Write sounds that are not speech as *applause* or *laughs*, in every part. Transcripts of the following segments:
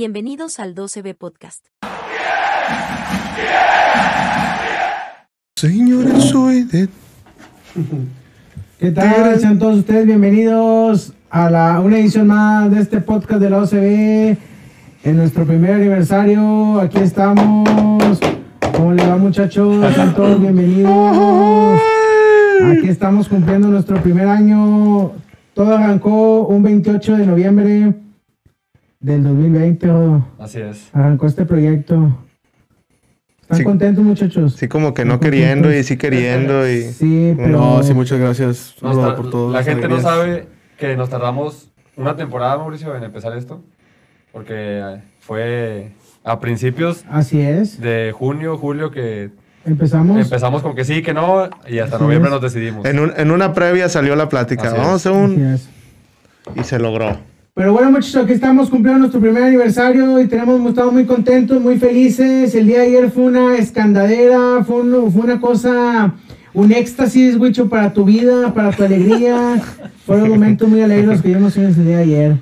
Bienvenidos al 12B Podcast. Señores, soy de... ¿Qué tal? Sean todos ustedes bienvenidos a la, una edición más de este podcast de la OCB. En nuestro primer aniversario, aquí estamos. ¿Cómo le va, muchachos? Sean todos bienvenidos. Aquí estamos cumpliendo nuestro primer año. Todo arrancó un 28 de noviembre del 2020. oh, Así es. Arrancó este proyecto. ¿Están Sí. contentos, muchachos? Sí, como que no ¿Están queriendo y contentos? sí queriendo y... Sí, pero. No, sí, muchas gracias Nos por todo. la gente no sabe que nos tardamos una temporada, Mauricio, en empezar esto. Porque fue a principios Así es. de junio, julio que Empezamos. empezamos con que sí, que no, y hasta Así noviembre es. nos decidimos. En, un- en una previa salió la plática. Así Vamos a un... es. Y se logró. Pero bueno, muchachos, aquí estamos cumpliendo nuestro primer aniversario y tenemos estado muy contentos, muy felices. El día de ayer fue una escandadera, fue, un- fue una cosa, un éxtasis, Wicho, para tu vida, para tu alegría. Fueron momentos muy alegres los que vivimos el día de ayer.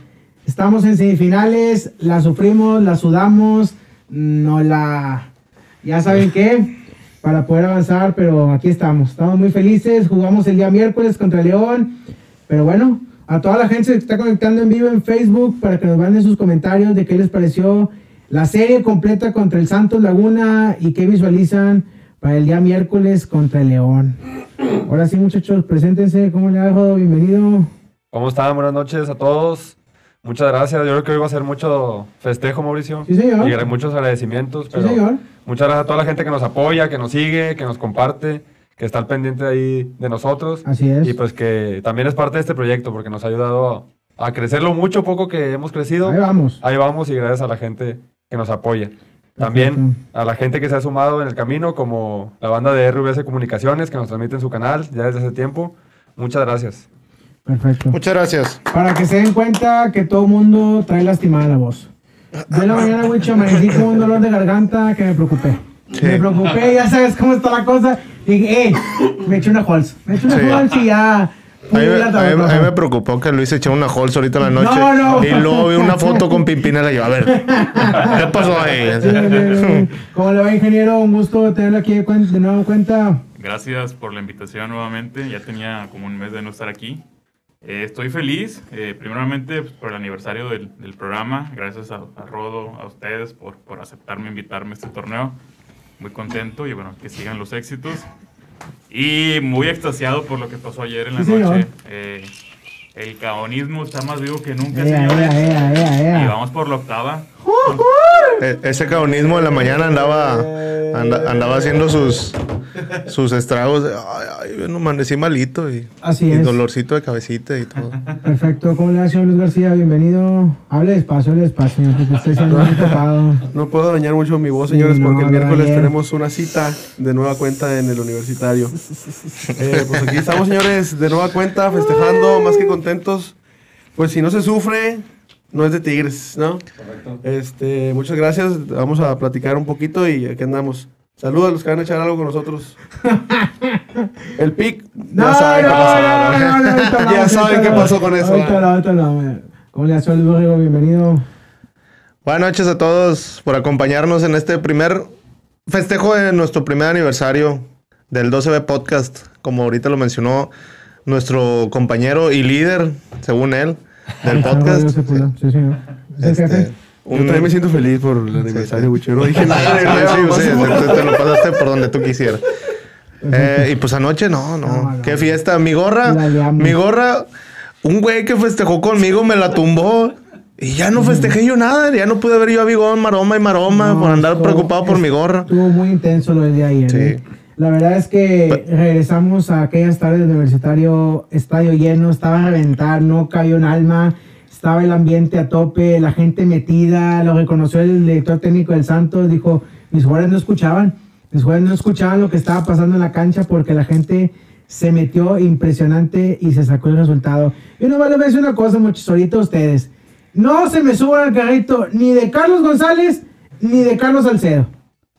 Estamos en semifinales, la sufrimos, la sudamos, no la... Ya saben qué, para poder avanzar, pero aquí estamos. Estamos muy felices, jugamos el día miércoles contra León. Pero bueno, a toda la gente que está conectando en vivo en Facebook para que nos manden sus comentarios de qué les pareció la serie completa contra el Santos Laguna y qué visualizan para el día miércoles contra el León. Ahora sí, muchachos, preséntense. ¿Cómo le Jodo? Bienvenido. ¿Cómo están? Buenas noches a todos. Muchas gracias. Yo creo que hoy va a ser mucho festejo, Mauricio. Sí, señor. Y muchos agradecimientos. Sí, señor. Muchas gracias a toda la gente que nos apoya, que nos sigue, que nos comparte, que está al pendiente ahí de nosotros. Así es. Y pues que también es parte de este proyecto porque nos ha ayudado a, a crecer lo mucho poco que hemos crecido. Ahí vamos. Ahí vamos y gracias a la gente que nos apoya. También a la gente que se ha sumado en el camino, como la banda de RVS Comunicaciones que nos transmite en su canal ya desde hace tiempo. Muchas gracias. Perfecto. Muchas gracias. Para que se den cuenta que todo mundo trae lastimada la voz. De la mañana, Wicho, amanecí con un dolor de garganta que me preocupé. Sí. Me preocupé, ya sabes cómo está la cosa. Dije, eh, me eché una Halls. Me eché una Sí. Halls y ya. A mí, me- a mí- a mí me preocupó que Luis echó una Halls ahorita en la noche. No, no. Y luego vi una foto con Pimpinela y yo, a ver, ¿qué pasó ahí? Sí, sí, sí. ¿Cómo le va, ingeniero? Un gusto tenerlo aquí de, de nuevo en cuenta. Gracias por la invitación nuevamente. Ya tenía como un mes de no estar aquí. Eh, estoy feliz, eh, primeramente pues, por el aniversario del, del programa. Gracias a, a Rodo, a ustedes por, por aceptarme, invitarme a este torneo. Muy contento y bueno, que sigan los éxitos. Y muy extasiado por lo que pasó ayer en la Sí, noche. Eh, el caonismo está más vivo que nunca, Ea, señores. ea, ea, ea, ea. Y vamos por la octava. E- Ese caonismo de la mañana andaba, anda- andaba haciendo sus, sus estragos. Ay, ay, amanecí malito y, Así y es. dolorcito de cabecita y todo. *laughs* Perfecto. ¿Cómo le va, señor Luis García? Bienvenido. Hable despacio, hable despacio, estoy siendo muy tocado. No puedo dañar mucho mi voz, señores, Sí, no, porque el miércoles tenemos una cita de nueva cuenta en el universitario. Eh, pues aquí estamos, señores, de nueva cuenta, festejando, más que contentos. Pues si no se sufre, no es de Tigres, ¿no? Correcto. Este, muchas gracias. Vamos a platicar un poquito y aquí andamos. Saludos a los que van a echar algo con nosotros. *laughs* El pic. No, ya saben qué no, pasó. no, no, no, no, ahorita no, *laughs* Ya saben qué pasó con eso. ¿Cómo le señor Luis Borrego? Bienvenido. Buenas noches a todos por acompañarnos en este primer festejo de nuestro primer aniversario del 12B Podcast, como ahorita lo mencionó nuestro compañero y líder, según él, del *laughs* podcast. Sí, señor. ¿Es el Este, jefe? Yo también me siento feliz por el aniversario, Wicho. No dije nada. Sí, sí, sí, *laughs* te, lo pasaste por donde tú quisieras. Eh, y pues anoche, no, no. No. Qué fiesta. Mi gorra, mi gorra, un güey que festejó conmigo me la tumbó. Y ya no festejé yo nada. Ya no pude ver yo a Bigón, maroma y maroma No, por andar estuvo- preocupado por es- mi gorra. Estuvo muy intenso lo del día de ayer. Sí. ¿eh? La verdad es que regresamos a aquellas tardes del universitario, estadio lleno, estaba a reventar, no cayó un alma, estaba el ambiente a tope, la gente metida, lo reconoció el director técnico del Santos, dijo, mis jugadores no escuchaban, mis jugadores no escuchaban lo que estaba pasando en la cancha porque la gente se metió impresionante y se sacó el resultado. Y no voy a decir una cosa, muchachos, ahorita ustedes, no se me suban al carrito ni de Carlos González ni de Carlos Salcedo.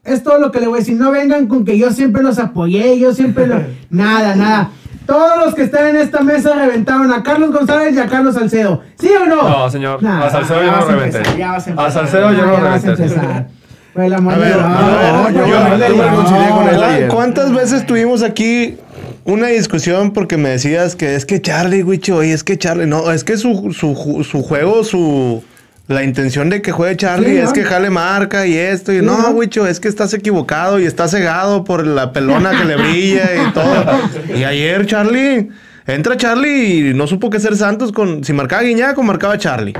Es todo lo que le voy a decir. No vengan con que yo siempre los apoyé, yo siempre lo... *laughs* Nada, nada. Todos los que están en esta mesa reventaron a Carlos González y a Carlos Salcedo. ¿Sí o no? No, señor. Nah, a Salcedo yo no reventé. a. Salcedo yo no reventé. no, yo- no, yo- no, yo me reconcilié con él ayer. ¿Cuántas veces tuvimos aquí una discusión porque me decías que es que Charlie, Wicho, oye, es que Charlie, no, es que su, su, su juego, su... La intención de que juegue Charlie Sí, es ¿no? que jale marca y esto. Y no, ¿no? Wicho, es que estás equivocado y estás cegado por la pelona que le brilla y todo. Y ayer Charlie, entra Charlie y no supo qué ser Santos con... Si marcaba Guiñac o marcaba Charlie.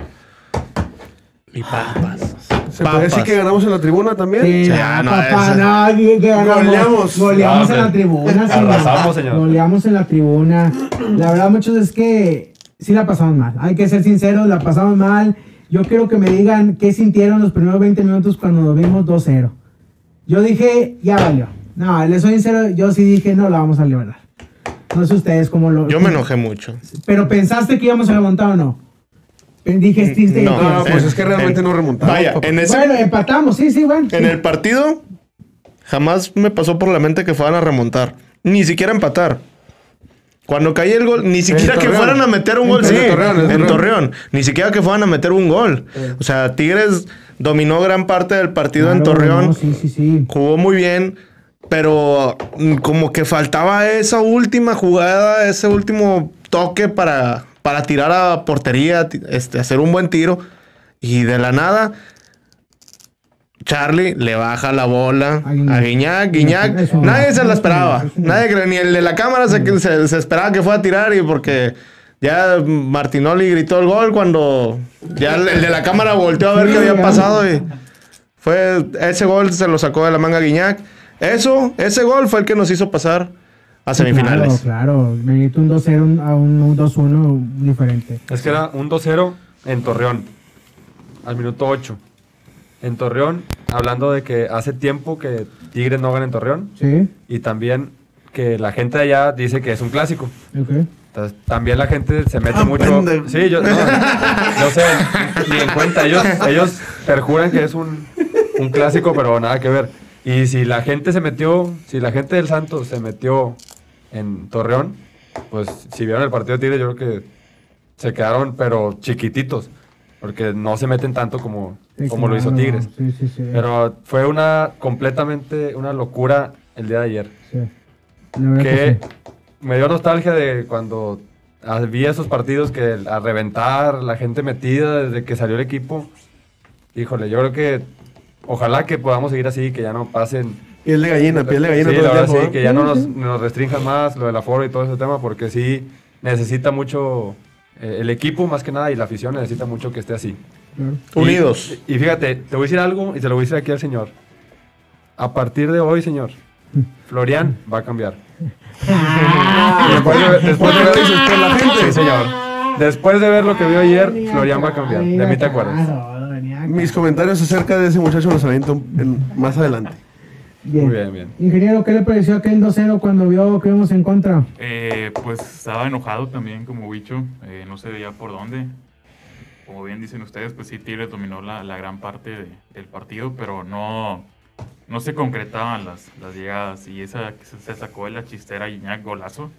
Y papas. ¿Se puede decir Papas. que ganamos en la tribuna también? Sí, Sí, no, ah, no, papá, esa- no, que, ganamos. Goleamos. Goleamos No, en la tribuna. señor. Arrasamos, señor. Goleamos en la tribuna. La verdad, muchos es que sí la pasamos mal. Hay que ser sinceros, la pasamos mal. Yo quiero que me digan qué sintieron los primeros 20 minutos cuando nos vimos 2-0. Yo dije, ya valió. No, les soy sincero, yo sí dije, no la vamos a liberar. No sé ustedes cómo lo... Yo me enojé mucho. Pero pensaste que íbamos a remontar o no. Dijiste No, que- No, pues es que realmente en- no remontamos. Vaya, en ese Bueno, empatamos, sí, sí, bueno. En el partido, jamás me pasó por la mente que fueran a remontar. Ni siquiera empatar. Cuando caía el gol, ni siquiera que fueran a meter un En gol. Sí, Torreón, en en Torreón. Torreón. Ni siquiera que fueran a meter un gol. O sea, Tigres dominó gran parte del partido en Torreón. no, sí, sí, sí. Jugó muy bien. Pero mm, como que faltaba esa última jugada, ese último toque para, para tirar a portería, este, hacer un buen tiro. Y de la nada, Charlie le baja la bola A Guiñac. Guiñac. Nadie se la esperaba. Nadie ni el de la cámara se, se- se esperaba que fuera a tirar y porque ya Martinoli gritó el gol cuando ya el el de la cámara volteó a ver qué había pasado y fue ese gol se lo sacó de la manga Guiñac. Eso, ese gol fue el que nos hizo pasar a semifinales. Claro, claro. Necesito un 2-0 un- a un, un 2-1 diferente. Es que era un 2-0 en Torreón, al minuto 8. En Torreón, hablando de que hace tiempo que Tigres no gana en Torreón Sí, y también que la gente de allá dice que es un clásico. Entonces, también la gente se mete Ah, mucho. pendejo. Sí, yo, no, sé, ni en cuenta. Ellos, ellos perjuran que es un, un clásico, pero nada que ver. Y si la gente se metió, si la gente del Santos se metió en Torreón, pues si vieron el partido de Tigres, yo creo que se quedaron, pero chiquititos, porque no se meten tanto como, Sí, como lo hizo. Tigres. Sí, sí, sí. Pero fue una completamente una locura el día de ayer que que sí. me dio nostalgia de cuando había esos partidos que a reventar, la gente metida desde que salió el equipo. Híjole, yo creo que ojalá que podamos seguir así, que ya no pasen. Piel de gallina, piel de gallina Sí, todo la el tiempo, sí, ¿eh? que ya no nos, nos restrinjan más lo del aforo y todo ese tema, porque sí necesita mucho el equipo más que nada y la afición necesita mucho que esté así. Claro. Y- Unidos. Y, fíjate, te voy a decir algo y se lo voy a decir aquí al señor. A partir de hoy, señor, Florian va a cambiar. después de, después de ver, por la gente. Sí, señor. Después de ver lo que vio ayer, Florian va a cambiar. De mí te acuerdas. Mis comentarios acerca de ese muchacho los aviento en- más adelante. Bien. Muy bien, bien. Ingeniero, ¿qué le pareció aquel 2-0 cuando vio que íbamos en contra? Eh, pues estaba enojado también como bicho, eh, no se veía por dónde. Como bien dicen ustedes, pues sí, Tigres dominó la, la gran parte de- del partido, pero no, no se concretaban las, las llegadas. Y esa que se, se sacó de la chistera Guiñac golazo.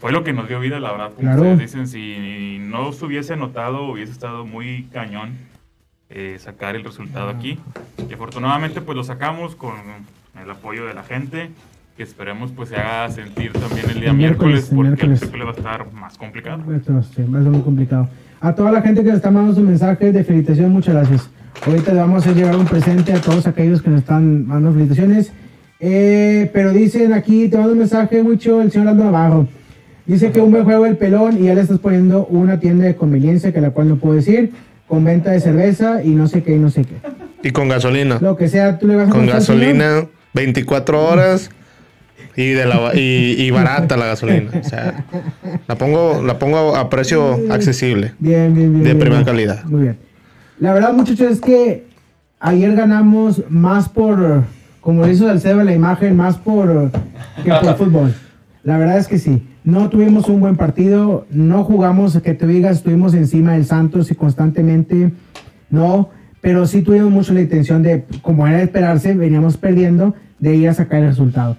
Fue lo que nos dio vida, la verdad. Como Claro. ustedes dicen, si no se hubiese anotado, hubiese estado muy cañón eh, sacar el resultado aquí. Y afortunadamente pues lo sacamos con el apoyo de la gente, que esperemos pues se haga sentir también el día El miércoles, miércoles, el porque miércoles. el miércoles va a estar más complicado. Esto sí, va a ser muy complicado. A toda la gente que nos está mandando sus mensajes de felicitación, muchas gracias. Ahorita le vamos a hacer llegar un presente a todos aquellos que nos están mandando felicitaciones. Eh, pero dicen aquí, te mando un mensaje, mucho el señor Aldo Navarro. Dice que un buen juego el pelón y ya le estás poniendo una tienda de conveniencia, que la cual no puedo decir, con venta de cerveza y no sé qué y no sé qué. Y con gasolina. Lo que sea, tú le vas a Con señor? gasolina, 24 horas y, de la, y, y barata la gasolina. O sea, la pongo, la pongo a precio accesible. Bien, bien, bien. De bien, primera bien. calidad. Muy bien. La verdad, muchachos, es que ayer ganamos más por, como hizo Salcedo en la imagen, más por que por fútbol. La verdad es que sí. No tuvimos un buen partido, no jugamos, que te digas, estuvimos encima del Santos y constantemente, no, pero sí tuvimos mucho la intención de, como era de esperarse, veníamos perdiendo, de ir a sacar el resultado.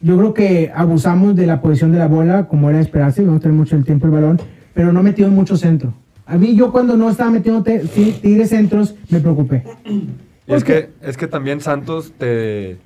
yo creo que abusamos de la posición de la bola, como era de esperarse, no tener mucho el tiempo el balón, pero no metió mucho centro. A mí, yo cuando no estaba metiendo te- ti- tigres centros, me preocupé. Y es que, es que también Santos te,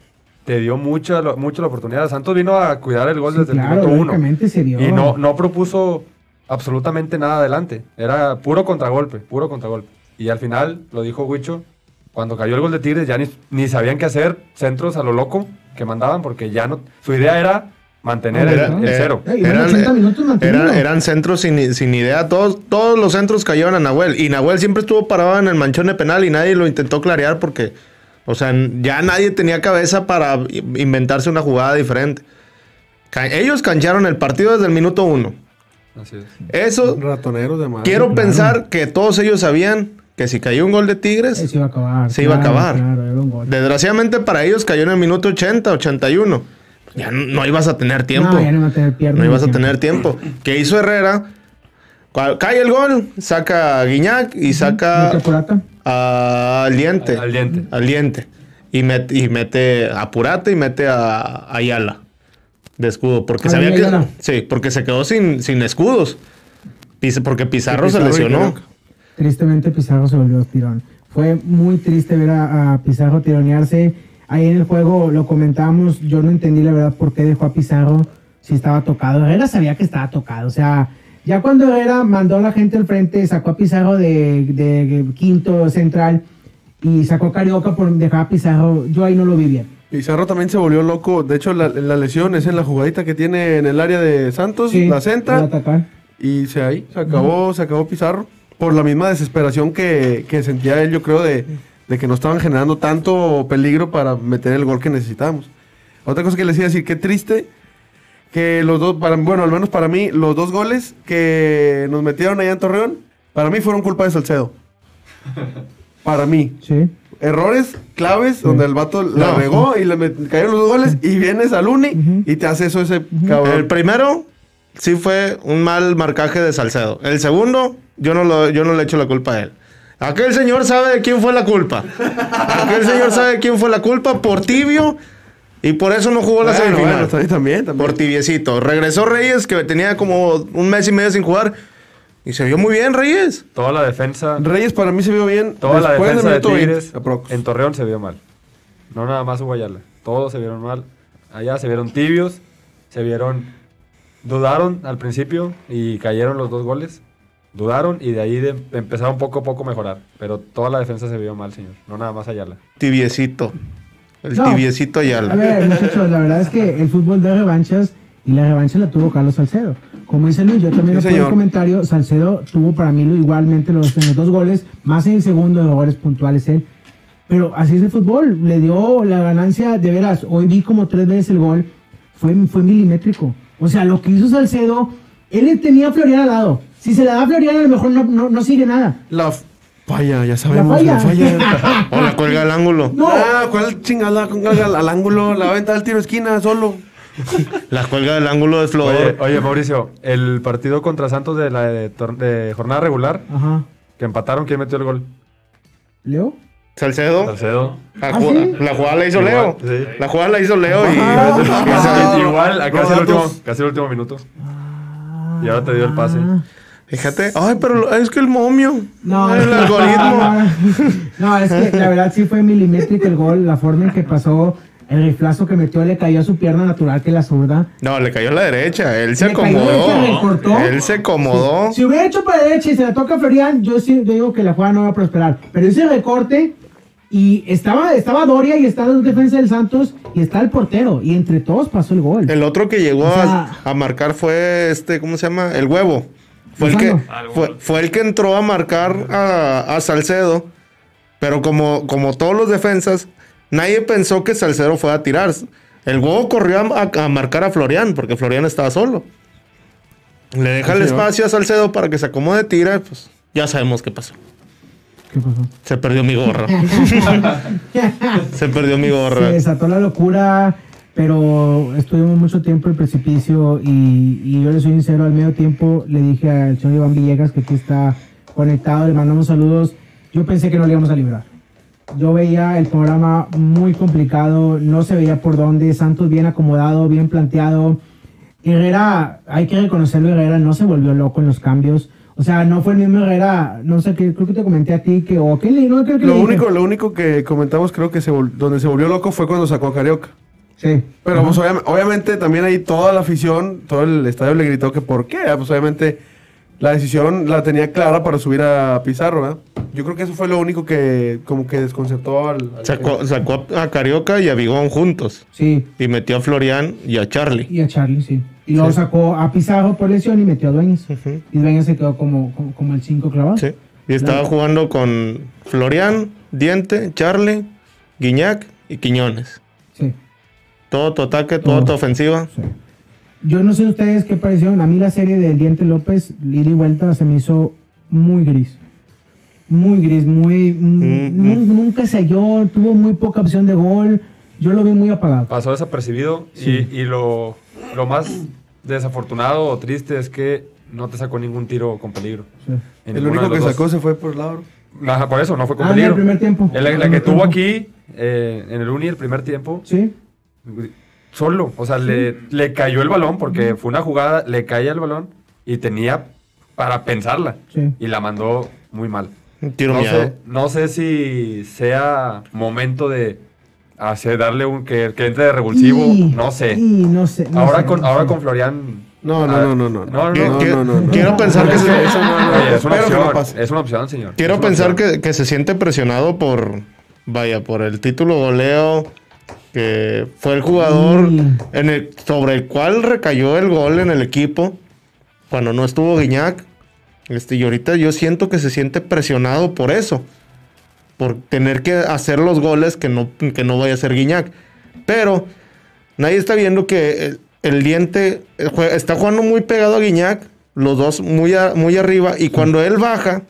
te dio mucha, mucha la oportunidad. Santos vino a cuidar el gol Sí, desde claro, el minuto uno. lógicamente se dio. Y no, no propuso absolutamente nada adelante. Era puro contragolpe, puro contragolpe. Y al final, lo dijo Huicho, cuando cayó el gol de Tigres ya ni, ni sabían qué hacer, centros a lo loco que mandaban, porque ya no... Su idea era mantener el, Era- el eh, cero. Ey, iban 80 minutos mantenido. eran, eran centros sin, sin idea. Todos, todos los centros cayeron a Nahuel. Y Nahuel siempre estuvo parado en el manchón de penal y nadie lo intentó clarear porque, o sea, ya nadie tenía cabeza para inventarse una jugada diferente. Ellos cancharon el partido desde el minuto uno. Así es. Eso, Ratoneros de madre. quiero pensar que todos ellos sabían que si cayó un gol de Tigres, se iba a acabar. Se iba a claro, acabar. Claro, era un gol. desgraciadamente para ellos cayó en el minuto 80, 81. Ya no, no ibas a tener tiempo. No, ya no iba a tener piernas. No ni ibas a tener tiempo. ¿Qué hizo Herrera? Ca- Cae el gol, saca a Guiñac y saca a- al diente. Al diente. Al diente. Y, met- y mete a Purata y mete a Ayala de escudo. Porque sabía que. Sí, porque se quedó sin, sin escudos. Porque Pizarro, se lesionó. Tristemente Pizarro se volvió tirón. Fue muy triste ver a, a Pizarro tironearse. Ahí en el juego lo comentamos, yo no entendí la verdad por qué dejó a Pizarro si estaba tocado. Herrera sabía que estaba tocado. O sea, ya cuando Herrera mandó a la gente al frente, sacó a Pizarro de, de quinto central y sacó a Carioca por dejar a Pizarro, yo ahí no lo vi bien. Pizarro también se volvió loco. De hecho, la, la lesión es en la jugadita que tiene en el área de Santos, Sí, la centra. Y se ahí, se acabó, se acabó Pizarro. Por la misma desesperación que, que sentía él, yo creo, de, de que no estaban generando tanto peligro para meter el gol que necesitábamos. Otra cosa que les iba a decir, qué triste que los dos, para, bueno, al menos para mí, los dos goles que nos metieron allá en Torreón, para mí fueron culpa de Salcedo. *laughs* Para mí. Sí. Errores claves donde el vato la No. regó y le met- cayeron los dos goles y vienes al uni y te hace eso ese cabrón. El primero sí fue un mal marcaje de Salcedo. El segundo, yo no, lo, yo no le echo la culpa a él. Aquel señor sabe de quién fue la culpa. Aquel señor sabe de quién fue la culpa por tibio y por eso no jugó la Bueno, semifinal. bueno, también, también, también. por tibiecito. Regresó Reyes, que tenía como un mes y medio sin jugar. Y se vio muy bien, Reyes. Toda la defensa, Reyes para mí se vio bien. toda la defensa de minuto 20, Tigres en Torreón se vio mal. No nada más hubo Ayala. Todos se vieron mal. Allá se vieron tibios, se vieron... Dudaron al principio y cayeron los dos goles. Dudaron y de ahí de- empezaron poco a poco a mejorar. Pero toda la defensa se vio mal, señor. No nada más Ayala. Tibiecito. El No. tibiecito A Ayala. ver, muchachos, la verdad es que el fútbol de revanchas y la revancha la tuvo Carlos Salcedo. Como dice Luis, yo también Sí, lo pongo el comentario, Salcedo tuvo para mí igualmente los, en los dos goles, más en el segundo de errores puntuales él. Pero así es el fútbol, le dio la ganancia, de veras, hoy vi como tres veces el gol, fue, fue milimétrico. O sea, lo que hizo Salcedo, él tenía a Florian al lado. Si se la da a Florian, a lo mejor no, no, no sigue nada. La falla, ya sabemos, falla. la falla. O la *laughs* cuelga al ángulo. No, Ah, ¿cuál chingada con al, al ángulo? La venta del tiro esquina solo. La cuelga del ángulo de Flor. Oye, oye, Mauricio, el partido contra Santos de la de, jornada regular, ajá. que empataron, ¿quién metió el gol? ¿Leo? Salcedo. Salcedo. La, ¿Ah, ju- sí? la jugada la hizo Igual, Leo. sí. La jugada la hizo Leo y. Ah. Igual, a Los casi el, último, casi el último minuto. Y ahora te dio el pase. Fíjate. Ay, pero es que el momio. No, El algoritmo. *laughs* No, es que la verdad sí fue milimétrico el gol, la forma en que pasó, el riflazo que metió le cayó a su pierna natural, que la zurda. No, le cayó a la derecha. Él se Le cayó, acomodó. se. Él se acomodó. Si hubiera hecho para derecha y se la toca a Florian, yo sí yo digo que la jugada no va a prosperar. Pero ese recorte y estaba, estaba Doria y está la defensa del Santos y está el portero y entre todos pasó el gol. El otro que llegó O a, a marcar fue este, ¿cómo se llama? El huevo. Fue el, que, fue, fue el que entró a marcar a, a Salcedo. Pero como, como todos los defensas, nadie pensó que Salcedo fuera a tirar. El huevo corrió a, a- a marcar a Florian, porque Florian estaba solo. Le deja el espacio a Salcedo para que se acomode, tira, pues ya sabemos qué pasó. ¿Qué pasó? Se perdió mi gorra. *laughs* se perdió mi Se gorra. desató la locura, pero estuvimos mucho tiempo en el precipicio y, y yo le soy sincero, al medio tiempo le dije al señor Iván Villegas que aquí está conectado, le mandamos saludos. Yo pensé que no le íbamos a librar. yo veía el programa muy complicado, no se veía por dónde, Santos bien acomodado, bien planteado. Herrera, hay que reconocerlo, Herrera no se volvió loco en los cambios. O sea, no fue el mismo Herrera, no sé, qué creo que te comenté a ti que, o no creo que Lo le único, lo único que comentamos, creo que se donde se volvió loco fue cuando sacó a Carioca. Sí. Pero Ajá. pues obvia- obviamente también ahí toda la afición, todo el estadio le gritó que por qué. Ah, Pues obviamente la decisión la tenía clara para subir a Pizarro, ¿verdad? Yo creo que eso fue lo único que como que desconcertó al... al- Sacó, sacó a Carioca y a Bigón juntos. Sí, Y metió a Florian y a Charlie. y a Charlie, sí. Y luego sacó a Pizarro por lesión y metió a Dueñas. Y Dueñas se quedó como, como, como el 5 clavado. Sí. Y estaba jugando con Florian, Diente, Charlie, Guiñac y Quiñones. Sí, Todo tu ataque, toda Todo. tu ofensiva. sí. Yo no sé ustedes qué parecieron. A mí la serie del Diente López, ida y vuelta, se me hizo muy gris. Muy gris, muy... Mm, nu- Nunca se halló, tuvo muy poca opción de gol. Yo lo vi muy apagado. Pasó desapercibido Sí. y, y lo, lo más desafortunado o triste es que no te sacó ningún tiro con peligro. Sí. En El único que sacó se fue por el lado. Ajá, por eso, no fue con Ah, en peligro. el primer tiempo. La, que primer tuvo aquí, eh, en el Uni, el primer tiempo, Sí, solo. O sea, le, le cayó el balón porque fue una jugada, le caía el balón y tenía para pensarla. sí. Y la mandó muy mal. Tiro No miado. sé, no sé si sea momento de hacer, darle un que, que entre de revulsivo. Y- no sé. y no sé. no ahora sé, con, no ahora sé. con Florian. No, no, Ah, no, no, no. no, no, Qui- no, qui- no, no, no. Quiero pensar que es una opción. es una opción, señor. Quiero pensar que, que se siente presionado por, vaya, por el título goleo, que fue el jugador Mm. en el, sobre el cual recayó el gol en el equipo cuando no estuvo Guiñac. Este, y ahorita yo siento que se siente presionado por eso, por tener que hacer los goles que no, que no vaya a ser Guiñac. Pero nadie está viendo que el, el diente eh, está jugando muy pegado a Guiñac, los dos muy, a- muy arriba, y cuando él baja,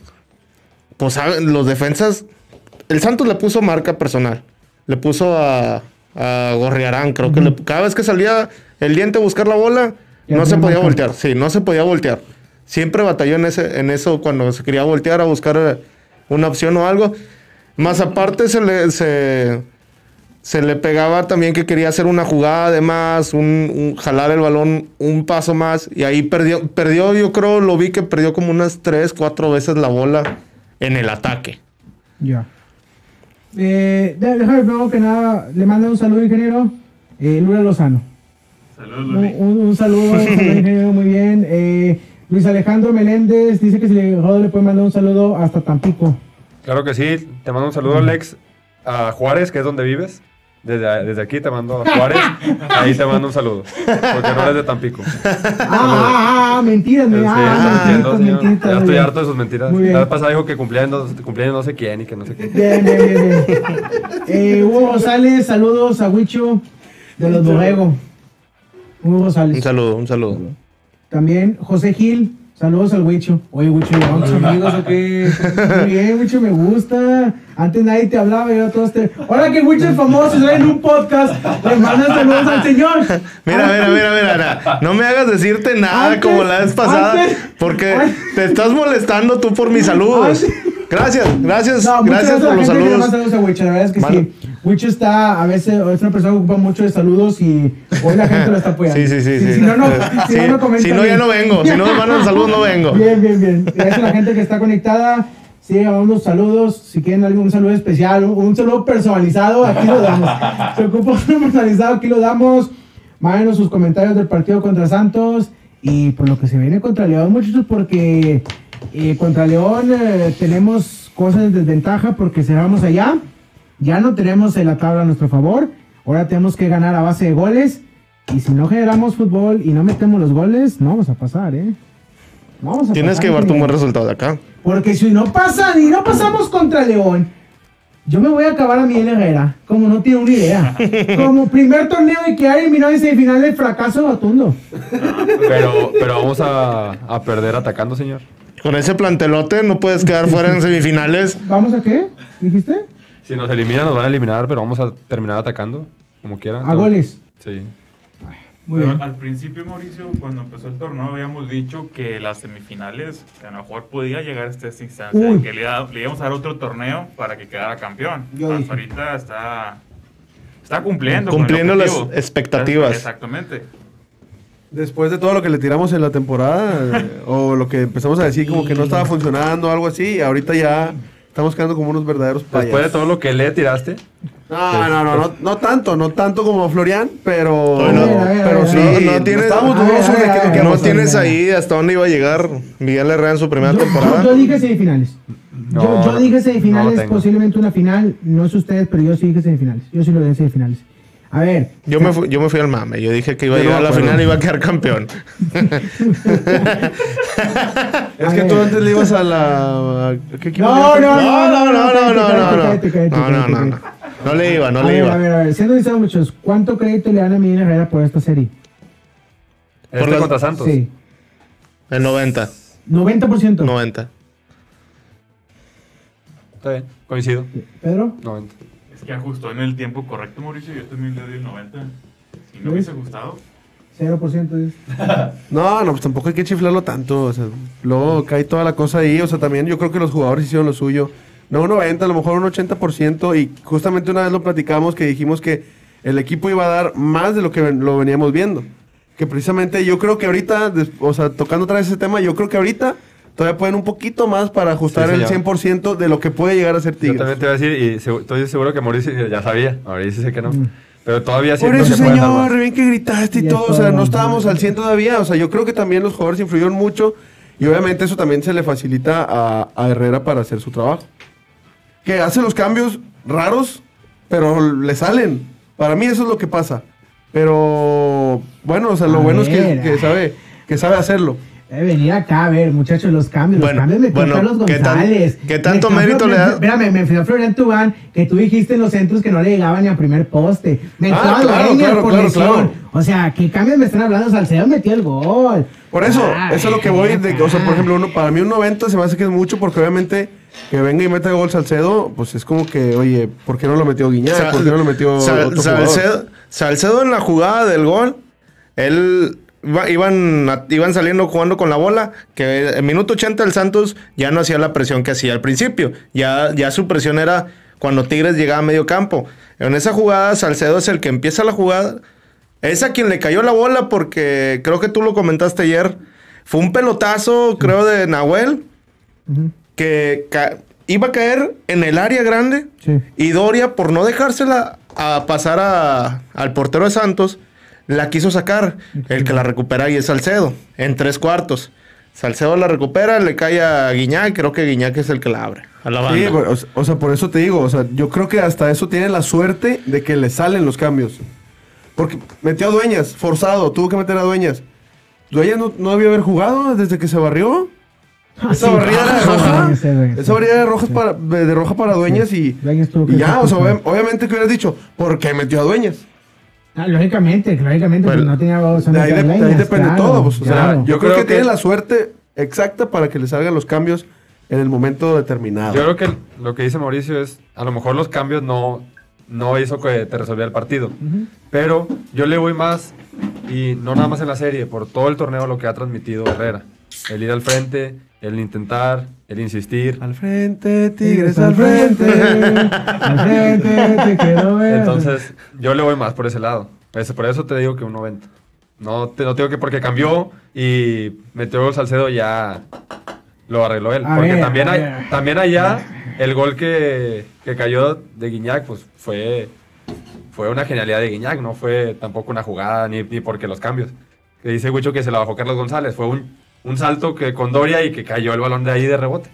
pues los defensas. El Santos le puso marca personal. Le puso a, a Gorriarán. Creo que le- cada vez que salía el diente a buscar la bola, Ya no se podía voltear. Sí, no se podía voltear. Siempre batalló en, ese, en eso cuando se quería voltear a buscar eh, una opción o algo. Más aparte se le, se, se le pegaba también que quería hacer una jugada de más, un, un- jalar el balón un paso más. Y ahí perdió, perdió, yo creo, lo vi que perdió como unas tres, cuatro veces la bola en el ataque. Ya. Eh, déjame primero que nada, le mando un saludo, ingeniero. Eh, Lula Lozano. Saludos, Un, Luli. un- un saludo, un saludo, *laughs* ingeniero, muy bien. Eh, Luis Alejandro Meléndez dice que si le, Rodo le puede mandar un saludo hasta Tampico. Claro que sí. Te mando un saludo, Alex, a Juárez, que es donde vives. Desde, desde aquí te mando a Juárez. *laughs* Ahí te mando un saludo. Porque no eres de Tampico. Ah, ah, ah, mentiras, me, Sí, ah, Ya estoy harto de sus mentiras. Muy bien. La vez pasada dijo que cumplía en no, cumplía en no sé quién y que no sé qué. Bien, bien, bien, bien. Eh, Hugo Rosales, saludos a Huicho de los Borrego. Hugo Rosales. Un saludo, un saludo. También José Gil, saludos al Huicho. Oye, Huicho, ¿ya vamos amigos o qué? Muy bien, Huicho, me gusta. Antes nadie te hablaba y ahora todos te. Ahora que Huicho es famoso, sale en un podcast, le mandan saludos al señor. Mira, mira, mira, mira, mira. No me hagas decirte nada Antes- como la vez pasada, antes- porque antes- te estás molestando tú por mis saludos. Gracias, gracias, No, gracias por los saludos. saludos a Huicho, la verdad es que Mano. sí. Huicho está, a veces, es una persona que ocupa mucho de saludos y hoy la gente lo está apoyando. Sí, sí, sí, Si, sí. si no, no, si Sí, no, no comenta si no, ya no vengo. Si no me mandan saludos, no vengo. *laughs* Bien, bien, bien. Gracias a la gente que está conectada. Sigue dando saludos. Si quieren algún saludo especial, un, saludo personalizado, aquí lo damos. *laughs* Se ocupa un personalizado, aquí lo damos. Mándenos sus comentarios del partido contra Santos y por lo que se viene contra León, muchachos, porque eh, contra León eh, tenemos cosas de desventaja porque cerramos allá. Ya no tenemos la tabla a nuestro favor. Ahora tenemos que ganar a base de goles. Y si no generamos fútbol y no metemos los goles, no vamos a pasar, ¿eh? No vamos a Tienes pasar, que llevarte un buen resultado de acá. Porque si no pasa y no pasamos contra León, yo me voy a acabar a Miguel Herrera, como no tiene una idea. *laughs* Como primer torneo de que eliminado en semifinal el fracaso rotundo. Pero, pero vamos a, a perder atacando, señor. Con ese plantelote no puedes quedar fuera en semifinales. *laughs* ¿Vamos a qué? ¿Dijiste? Si nos eliminan, nos van a eliminar, pero vamos a terminar atacando, como quieran. A goles. Sí. Muy bien. al principio, Mauricio, cuando empezó el torneo, habíamos dicho que las semifinales, que a lo mejor podía llegar hasta esta instancia, Uy. que le, le íbamos a dar otro torneo para que quedara campeón. Yo Hasta dije. ahorita está, está cumpliendo. con el Cumpliendo las objetivo. expectativas. Exactamente. Después de todo lo que le tiramos en la temporada, *laughs* o lo que empezamos a decir como que no estaba funcionando o algo así, ahorita ya estamos quedando como unos verdaderos payasos. Después de todo lo que le tiraste, No, no, no, no, no tanto, no tanto como Florian, pero, ver, pero sí. No, no tienes- estábamos que, no tienes ahí hasta dónde iba a llegar Miguel Herrera en su primera Yo, temporada. yo- yo dije semifinales. No, yo, yo dije semifinales, posiblemente una final. No sé ustedes, pero yo sí dije semifinales. Yo sí lo dije en semifinales. A ver. Yo me, fui, yo me fui al mame. Yo dije que iba a no llegar a la final y iba a quedar campeón. *laughs* Es que tú antes le ibas a la... ¿a ¿Qué equipo No, no, No, no, no, no, no, no, no. No, no, le iba, no a le ver, iba. a ver, a ver. Siendo sinceros, muchachos, ¿cuánto crédito le dan a Miguel Herrera por esta serie? este las- contra Santos. Sí. El 90. 90%. 90. Está bien, coincido. Pedro. 90. Es que ajustó en el tiempo correcto, Mauricio. Yo también le doy el 90. Si no ¿Ves? hubiese gustado. 0%. dice. *laughs* No, no, pues tampoco hay que chiflarlo tanto. O sea, luego cae toda la cosa ahí. O sea, también yo creo que los jugadores hicieron lo suyo. No un 90, a lo mejor un 80%. Y justamente una vez lo platicamos que dijimos que el equipo iba a dar más de lo que lo veníamos viendo. Que precisamente yo creo que ahorita, o sea, tocando otra vez ese tema, yo creo que ahorita todavía pueden un poquito más para ajustar Sí, el señor. 100% de lo que puede llegar a ser Yo Tigres. también te iba a decir, y estoy seguro que Mauricio ya sabía. Mauricio dice que no. Pero todavía Por eso, puede señor, bien que gritaste y Ya todo, o sea, no estábamos al 100 todavía, o sea, yo creo que también los jugadores influyeron mucho y obviamente eso también se le facilita a, a Herrera para hacer su trabajo. Que hace los cambios raros, pero le salen. Para mí eso es lo que pasa. Pero bueno, o sea, lo A bueno es que, ver. que sabe que sabe hacerlo. Debe venir acá a ver, muchachos, los cambios. Bueno, los cambios me bueno, Carlos ¿qué tan- González. qué tanto Me mérito le da? Espérame, me a Florian Tubán, que tú dijiste en los centros que no le llegaban ni a primer poste. Me Ah, estaba claro, claro, por claro, claro. O sea, ¿qué cambios me están hablando? Salcedo metió el gol. Por eso, Ah, eso es lo que voy de, o sea, por ejemplo, uno, para mí un 90 se me hace que es mucho porque obviamente que venga y meta gol Salcedo, pues es como que, oye, ¿por qué no lo metió Guiñac? ¿Por qué no lo metió Sal- otro? Salcedo, Salcedo en la jugada del gol, él iba- iban, iban saliendo jugando con la bola, que en minuto 80 el Santos ya no hacía la presión que hacía al principio, ya, ya su presión era cuando Tigres llegaba a medio campo. En esa jugada Salcedo es el que empieza la jugada, es a quien le cayó la bola porque creo que tú lo comentaste ayer, fue un pelotazo creo de Nahuel que iba a caer en el área grande Sí. y Doria, por no dejársela a pasar a- al portero de Santos, la quiso sacar. El que la recupera ahí es Salcedo, en tres cuartos. Salcedo la recupera, le cae a Guiñac, creo que Guiñac es el que la abre. A la banda. Sí, bueno, o sea- por eso te digo, o sea, yo creo que hasta eso tiene la suerte de que le salen los cambios. Porque metió a Dueñas, forzado, tuvo que meter a Dueñas. Dueñas no, no debió haber jugado desde que se barrió. Esa sí. barrida era Ah, roja. Sí, Esa barrida de, rojas para, de, de roja para Dueñas y, Dueñas tuvo que y ya, o sea, obviamente que hubieras dicho, ¿por qué metió a Dueñas? Ah, lógicamente, lógicamente, pues no tenía De ahí, de- de ahí depende claro, todo. pues, o sea, claro. yo, Yo creo, que, creo que- tiene la suerte exacta para que le salgan los cambios en el momento determinado. Yo creo que lo que dice Mauricio es, a lo mejor los cambios no, no hizo que te resolviera el partido. Pero yo le voy más, y no nada más en la serie, por todo el torneo lo que ha transmitido Herrera. El ir al frente, el intentar, el insistir. Al frente, Tigres al frente. al frente, te quiero ver. Entonces, yo le voy más por ese lado. Eso- por eso te digo que un 90. No te, no digo que porque cambió y metió el Salcedo ya lo arregló él. A porque ver, también, hay, ver. también allá el gol que, que cayó de Guiñac, pues fue, fue una genialidad de Guiñac, no fue tampoco una jugada ni, ni porque los cambios. Que dice Huicho que se la bajó Carlos González. Fue un, un salto que con Doria y que cayó el balón de ahí de rebote.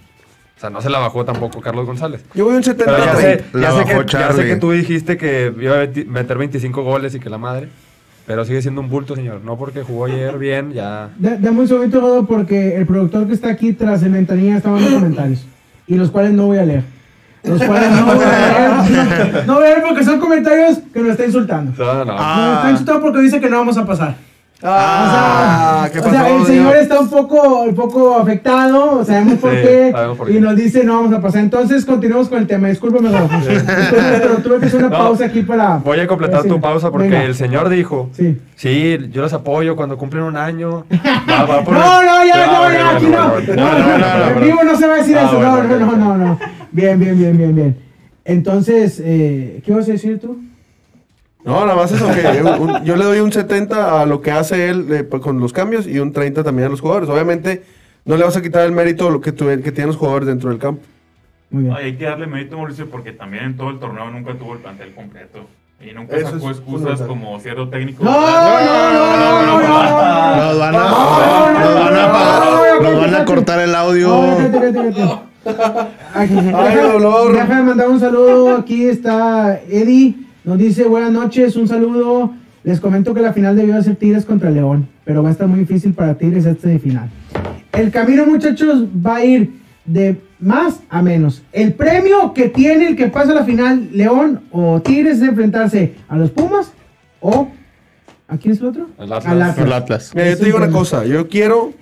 O sea, no se la bajó tampoco Carlos González. Yo voy un 70 Pero ya sé, ya sé que, ya sé que tú dijiste que iba a meter 25 goles y que la madre. Pero sigue siendo un bulto, señor. No porque jugó ayer bien, ya. Da- Dame un segundito, Rodo, porque el productor que está aquí tras el ventanilla está dando comentarios. Y los cuales no voy a leer. Los cuales no voy a leer. No, *laughs* no voy a leer porque son comentarios que nos está insultando. No, no. Nos está insultando porque dice que no vamos a pasar. Ah, o ¿qué sea, pasó, el señor está un poco, un poco afectado, sabemos por Sí, qué, sabemos por y qué. nos dice no vamos a pasar. Entonces continuamos con el tema. Discúlpame, Gabo. *laughs* Discúlpame, pero tuve que hacer una No, pausa aquí para. Voy a completar Sí, tu pausa porque venga. el señor dijo, Sí. sí, yo los apoyo cuando cumplen un año. *laughs* Va- va por- No, no, ya, Ah, no, ok, ya, aquí no. No, no, no, en vivo no se va a decir Ah, eso. bueno, No, no, no, no, no. Bien, bien, bien, bien, bien. Entonces, eh, ¿qué vas a decir tú? No, nada más eso que un- un- yo le doy un 70 a lo que hace él eh, pues, con los cambios y un 30 también a los jugadores. Obviamente no le vas a quitar el mérito a lo que, tuve- que tienen los jugadores dentro del campo. Muy bien. Ay, hay que darle mérito a Mauricio porque también en todo el torneo nunca tuvo el plantel completo. Y nunca Eso sacó excusas como cierto técnico. No, no, no, no, no, no, no. Nos van a, No, no, nos van a, no, no, nos no, van a no, cortar el No, audio. Déjame mandar un saludo. Aquí está Eddie. Nos dice buenas noches, un saludo. Les comento que la final debió ser Tigres contra León, pero va a estar muy difícil para Tigres este de final. El camino, muchachos, va a ir de más a menos. El premio que tiene el que pasa a la final, León o Tigres, es enfrentarse a los Pumas o. ¿A quién es el otro? Al Atlas. Al Atlas. El Atlas. Mira, yo te digo un una cosa, yo quiero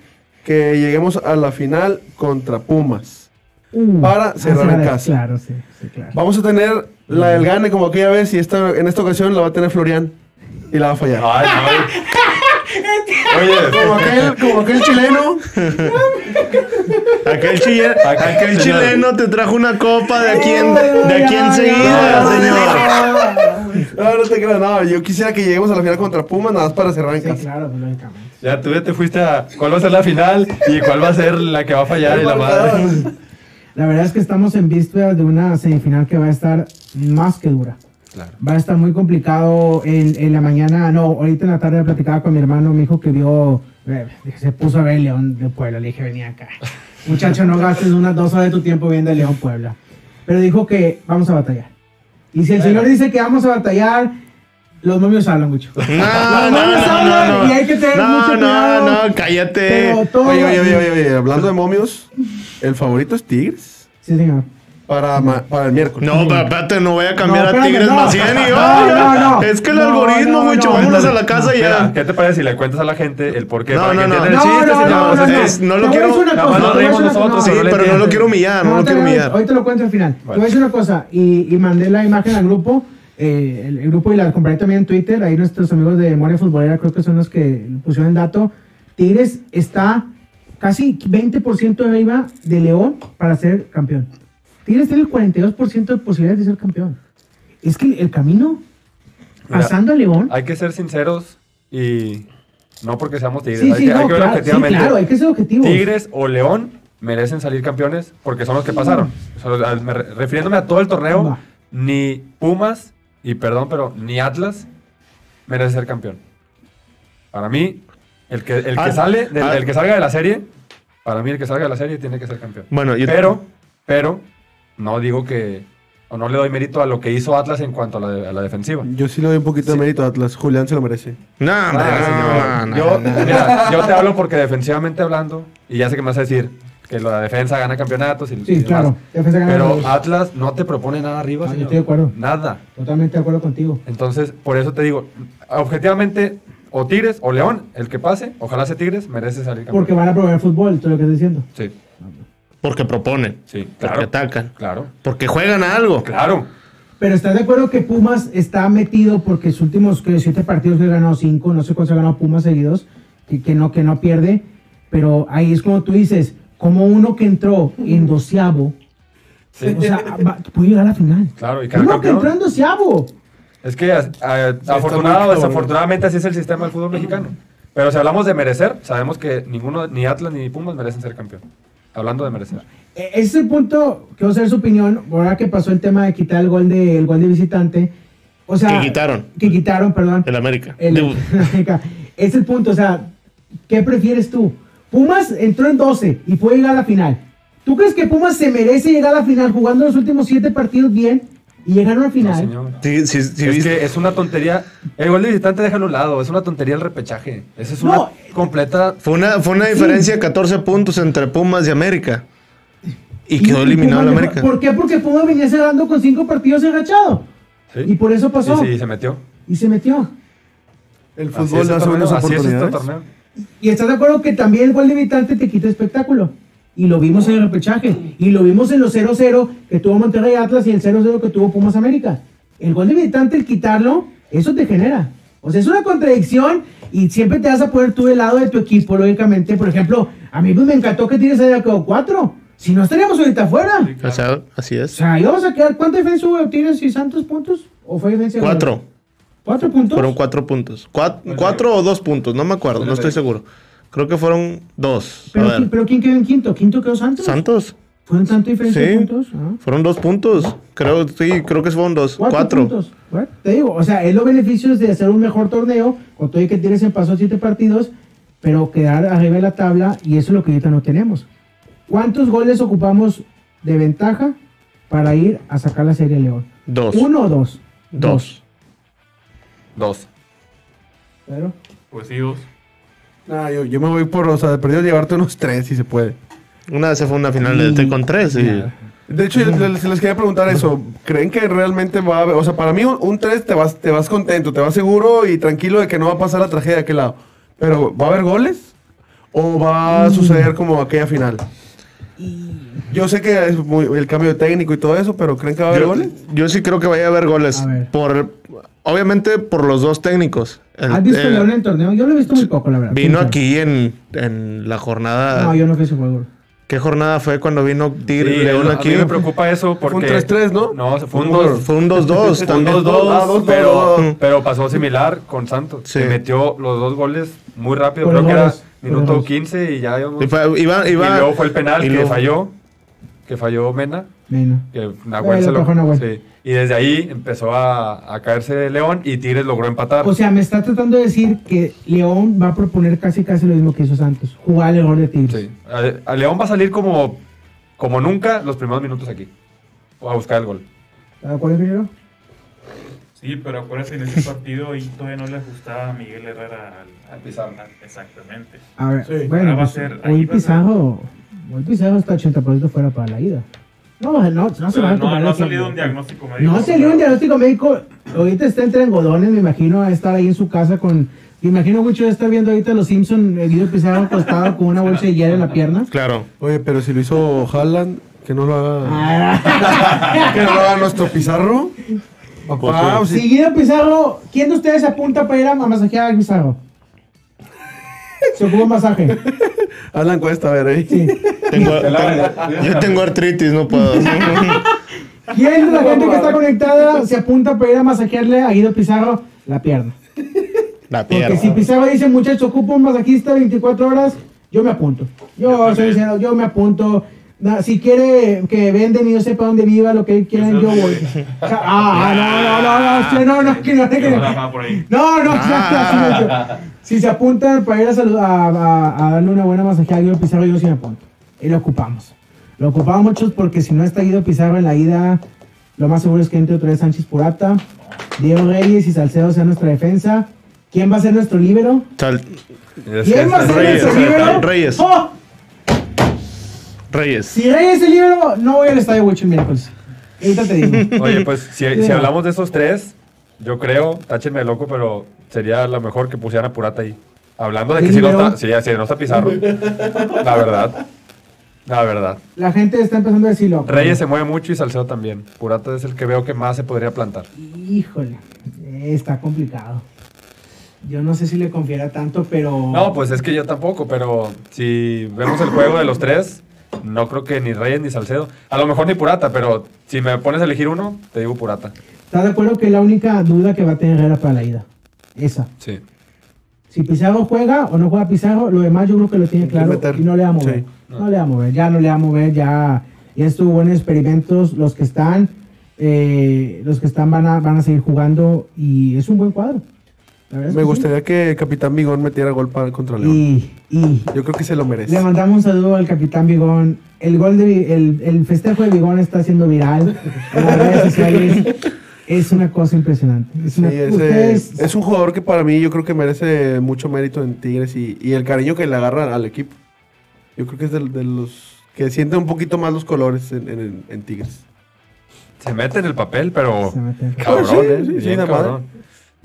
que lleguemos a la final contra Pumas. Uh, Para cerrar en casa. Claro, sí, sí, claro. Vamos a tener la del gane como aquella vez y esta, en esta ocasión la va a tener Florian y la va a fallar. Ay, no. Oye, Como aquel, como aquel chileno. Aquel, chile- aquel señor. chileno te trajo una copa de aquí en, de aquí enseguida, señor. No, no te creas, no. Yo quisiera que lleguemos a la final contra Pumas nada más para cerrar en Sí, casa. claro, pues, lógicamente. ya tú ya te fuiste a cuál va a ser la final y cuál va a ser la que va a fallar y la madre. La verdad es que estamos en vísperas de una semifinal que va a estar más que dura. Claro. Va a estar muy complicado en, en la mañana. No, ahorita en la tarde platicaba con mi hermano, mi hijo que vio, eh, se puso a ver el León de Puebla. Le dije, venía acá. Muchacho, no gastes unas dos horas de tu tiempo viendo el León Puebla. Pero dijo que vamos a batallar. Y si el señor dice que vamos a batallar, los momios hablan mucho. No, *laughs* Los no, momios no, hablan no, no. y hay que tener No, mucho no, cuidado. no, cállate. Pero todo- Oye, oye, oye, oye, oye, hablando de momios, el favorito es Tigres Sí, señor. para, ma- para el miércoles. No, pero espérate, no voy a cambiar No, a Tigres no. Maciel *laughs* y No, no, no. Es que el No, algoritmo, no, mucho, no. vámonos a la casa y ya. ¿qué te parece si le cuentas a la gente el por qué? No, Para no, que no. No, no, no, no, no. no lo Te quiero- más te Sí, no pero no lo quiero humillar, no lo te quiero humillar. Ahorita lo cuento al final. Te voy a decir una cosa. Y mandé la imagen al grupo. Eh, el, el grupo y la compartí también en Twitter. Ahí nuestros amigos de Memoria Futbolera creo que son los que pusieron el dato. Tigres está casi 20% arriba de León para ser campeón. Tigres tiene el 42% de posibilidades de ser campeón. Es que el camino Mira, pasando a León. Hay que ser sinceros y no porque seamos Tigres. Sí, hay, sí, que, hay no, que ver claro, sí, objetivamente. claro, hay que ser objetivos. Tigres o León merecen salir campeones porque son los que pasaron. O sea, refiriéndome a todo el torneo, Va. ni Pumas, y perdón, pero ni Atlas merece ser campeón. Para mí, el que, el que Ah, sale, del- ah. el que salga de la serie, para mí el que salga de la serie tiene que ser campeón. Bueno, yo- Pero, pero, no digo que, o no le doy mérito a lo que hizo Atlas en cuanto a la, de- a la defensiva. Yo sí le doy un poquito de mérito a Atlas. Julián se lo merece. No, hombre, no, señor. no, yo, no, no. mira, yo te hablo porque defensivamente hablando, y ya sé que me vas a decir que la defensa gana campeonatos y, y Sí, demás. claro. defensa gana Pero los- Atlas no te propone nada arriba, Ah, yo señor. estoy de acuerdo. Nada. Totalmente de acuerdo contigo. Entonces, por eso te digo, objetivamente, o Tigres o León, el que pase, ojalá sea Tigres, merece salir campeón. Porque van a probar fútbol, todo lo que estoy diciendo. Sí, Porque proponen. sí, Porque claro. atacan. Claro, Porque juegan a algo. claro. Pero ¿estás de acuerdo que Pumas está metido porque sus últimos creo, siete partidos que ha ganado cinco, no sé cuántos ha ganado Pumas seguidos, que, que no, que no pierde, pero ahí es como tú dices, como uno que entró en doceavo, Sí. o sea, va- puede llegar a la final. Claro, y quedar Uno que entró en doceavo. Es que a- a- afortunado o desafortunadamente así es el sistema del fútbol mexicano. Pero si hablamos de merecer, sabemos que ninguno, ni Atlas ni Pumas merecen ser campeón. Hablando de merecer. E- Ese es el punto, quiero saber su opinión, ahora que pasó el tema de quitar el gol de, el gol de visitante. O sea, Que quitaron. Que quitaron, perdón. El América. El- Digo, *laughs* es el punto, o sea, ¿qué prefieres tú? Pumas entró en 12 y puede llegar a la final. ¿Tú crees que Pumas se merece llegar a la final jugando los últimos 7 partidos bien y llegaron a la No, final? señor. sí, sí, sí, es que es una tontería. El gol de visitante déjalo a un lado. Es una tontería el repechaje. Esa es una No. completa. Fue una, fue una diferencia de 14 puntos entre Pumas y América. Y quedó y eliminado el Pumas América. dejó- ¿Por qué? Porque Pumas venía cerrando con 5 partidos enrachado. Sí. Y por eso pasó. Sí, sí, se metió. Y se metió. El Así fútbol es da este torneo, así es este torneo. Y estás de acuerdo que también el gol de visitante te quita espectáculo. Y lo vimos en el repechaje. Y lo vimos en los 0-0 que tuvo Monterrey Atlas y el 0-0 que tuvo Pumas América. El gol de visitante, el quitarlo, eso te genera. O sea, es una contradicción y siempre te vas a poner tú del lado de tu equipo, lógicamente. Por ejemplo, a mí pues, me encantó que haya quedado cuatro. Si no estaríamos ahorita afuera. O sea, así O es. sea, íbamos a quedar. ¿Cuánta diferencia hubo de Tigres y Santos puntos? ¿O fue diferencia? Cuatro. ¿Cuatro puntos? Fueron cuatro puntos. Cuat- cuatro o dos puntos, no me acuerdo, no estoy seguro. Creo que fueron dos. ¿Pero, ver. qui- pero ¿quién quedó en quinto? ¿Quinto quedó Santos? ¿Santos? ¿Fueron tanta diferencia de puntos? Ah. Fueron dos puntos. Creo, sí, creo que fueron dos. Cuatro, Cuatro. puntos. Bueno, te digo, o sea, es los beneficios de hacer un mejor torneo, con todo y que tienes en paso siete partidos, pero quedar arriba de la tabla, y eso es lo que ahorita no tenemos. ¿Cuántos goles ocupamos de ventaja para ir a sacar la serie León? Dos. ¿Uno o dos? Dos. Dos. Pero, Pues sí, dos. Nah, yo, yo me voy por, o sea, de perdido llevarte unos tres si se puede. Una vez se fue una final de T con tres y De hecho, yo les, les quería preguntar eso. ¿Creen que realmente va a haber, o sea, para mí un, un 3 te vas, te vas contento, te vas seguro y tranquilo de que no va a pasar la tragedia de aquel lado? Pero, ¿va a haber goles? ¿O va a suceder como aquella final? Yo sé que es muy- el cambio de técnico y todo eso, pero ¿creen que va a haber yo, goles? yo sí creo que vaya a haber goles. A. Por, obviamente por los dos técnicos. El- ¿has visto eh, León en el torneo? Yo lo he visto muy poco, la verdad. Vino aquí en, en la jornada. No, yo no fui a su juego. ¿Qué jornada fue cuando vino Tigre Sí, León a aquí? mí me preocupa eso porque... un 3-3, ¿no? No, fue un Fue un 2 Fue un 2-2 Fue *laughs* un también. 2-2, Ah, dos, pero, pero pasó similar con Santos. Sí. Se metió los dos goles muy rápido. Creo que era minuto goles. 15 y ya íbamos- Y, fue- iba- Y luego fue el penal y que luego- falló. Que falló Mena. Bueno. Que Nahuel Eh, se lo Nahuel. sí. Y desde ahí empezó a, a caerse León y Tigres logró empatar. O sea, me está tratando de decir que León va a proponer casi casi lo mismo que hizo Santos. Jugar el error de Tigres. Sí. A, a León va a salir como, como nunca los primeros minutos aquí. A buscar el gol. ¿Está de acuerdo, ingeniero? Sí, pero acuérdate, en ese partido ahí todavía no le ajustaba a Miguel Herrera al, Al Pizarro. Exactamente. A ver, Sí. bueno, Ahora va a pues, ser- hoy va a Pizarro, hoy Pizarro está 80% fuera para la ida. No, no, no, se va a no, no ha salido un diagnóstico médico. No salió un diagnóstico médico. Ahorita está entre engodones, me imagino, a estar ahí en su casa con... Me imagino mucho de estar viendo ahorita los Simpsons, el Guido Pizarro acostado con una bolsa de hielo en la pierna. Claro. Oye, pero si lo hizo Haaland, que no lo haga... Ah. *laughs* que no lo haga nuestro Pizarro. Papá, Pues sí. Si Guido Pizarro, ¿quién de ustedes se apunta para ir a masajear a Pizarro? Se ocupa un masaje. *laughs* Haz cuesta, a ver ahí. Sí. Tengo- yo tengo artritis, no puedo. *laughs* ¿Quién de la gente que está conectada se apunta para ir a masajearle a Guido Pizarro la pierna? La Porque pierna. si Pizarro dice, muchachos, ocupo un masajista 24 horas, yo me apunto. Yo soy sincero, yo me apunto. Si quiere que venden y yo sepa dónde viva, lo que quieran, yo voy. *laughs* Ah, no, no, no, no, no, no, que no, no. sí, Si se apuntan para ir a, salud- a, a- a darle una buena masajeada a Guido Pizarro, yo sí me apunto. Y lo ocupamos. Lo ocupamos muchos porque si no está Guido Pizarro en la ida, lo más seguro es que entre otra vez Sánchez Purata, Diego Reyes y Salcedo sea nuestra defensa. ¿Quién va a ser nuestro líbero? ¿Quién va a ser Reyes, nuestro líbero? Reyes. Reyes. Si Reyes es el líbero, no voy al estadio Huicho el miércoles. Ahorita te digo. *laughs* Oye, pues si, si hablamos de esos tres, yo creo, táchenme de loco, pero sería lo mejor que pusieran a Purata ahí. Hablando de que si no está, sí, no está Pizarro. La verdad. La verdad. La gente está empezando a decirlo. Reyes se mueve mucho y Salcedo también. Purata es el que veo que más se podría plantar. Híjole, eh, está complicado. Yo no sé si le confiera tanto, pero. No, pues es que yo tampoco, pero si vemos el juego de los tres, no creo que ni Reyes ni Salcedo. A lo mejor ni Purata, pero si me pones a elegir uno, te digo Purata. ¿Estás de acuerdo que es la única duda que va a tener Herrera para la ida? Esa. Sí. Si Pizarro juega o no juega Pizarro, lo demás yo creo que lo tiene claro y no le va a mover. Sí. No le va a mover, ya no le va a mover, ya, ya estuvo buenos experimentos. Los que están, eh, los que están van a, van a seguir jugando y es un buen cuadro. Me que sí. gustaría que Capitán Bigón metiera gol para, contra León. Y, y Yo creo que se lo merece. le mandamos un saludo al capitán Bigón. El gol de el, el festejo de Bigón está siendo viral en las redes sociales. Es una cosa impresionante. Es, Sí, ustedes- es un jugador que para mí yo creo que merece mucho mérito en Tigres y, y el cariño que le agarra al equipo. Yo creo que es de, de los que sienten un poquito más los colores en, en- en Tigres. Se mete en el papel, pero Se mete. cabrón, Pues sí, ¿eh? sí, sí, cabrón.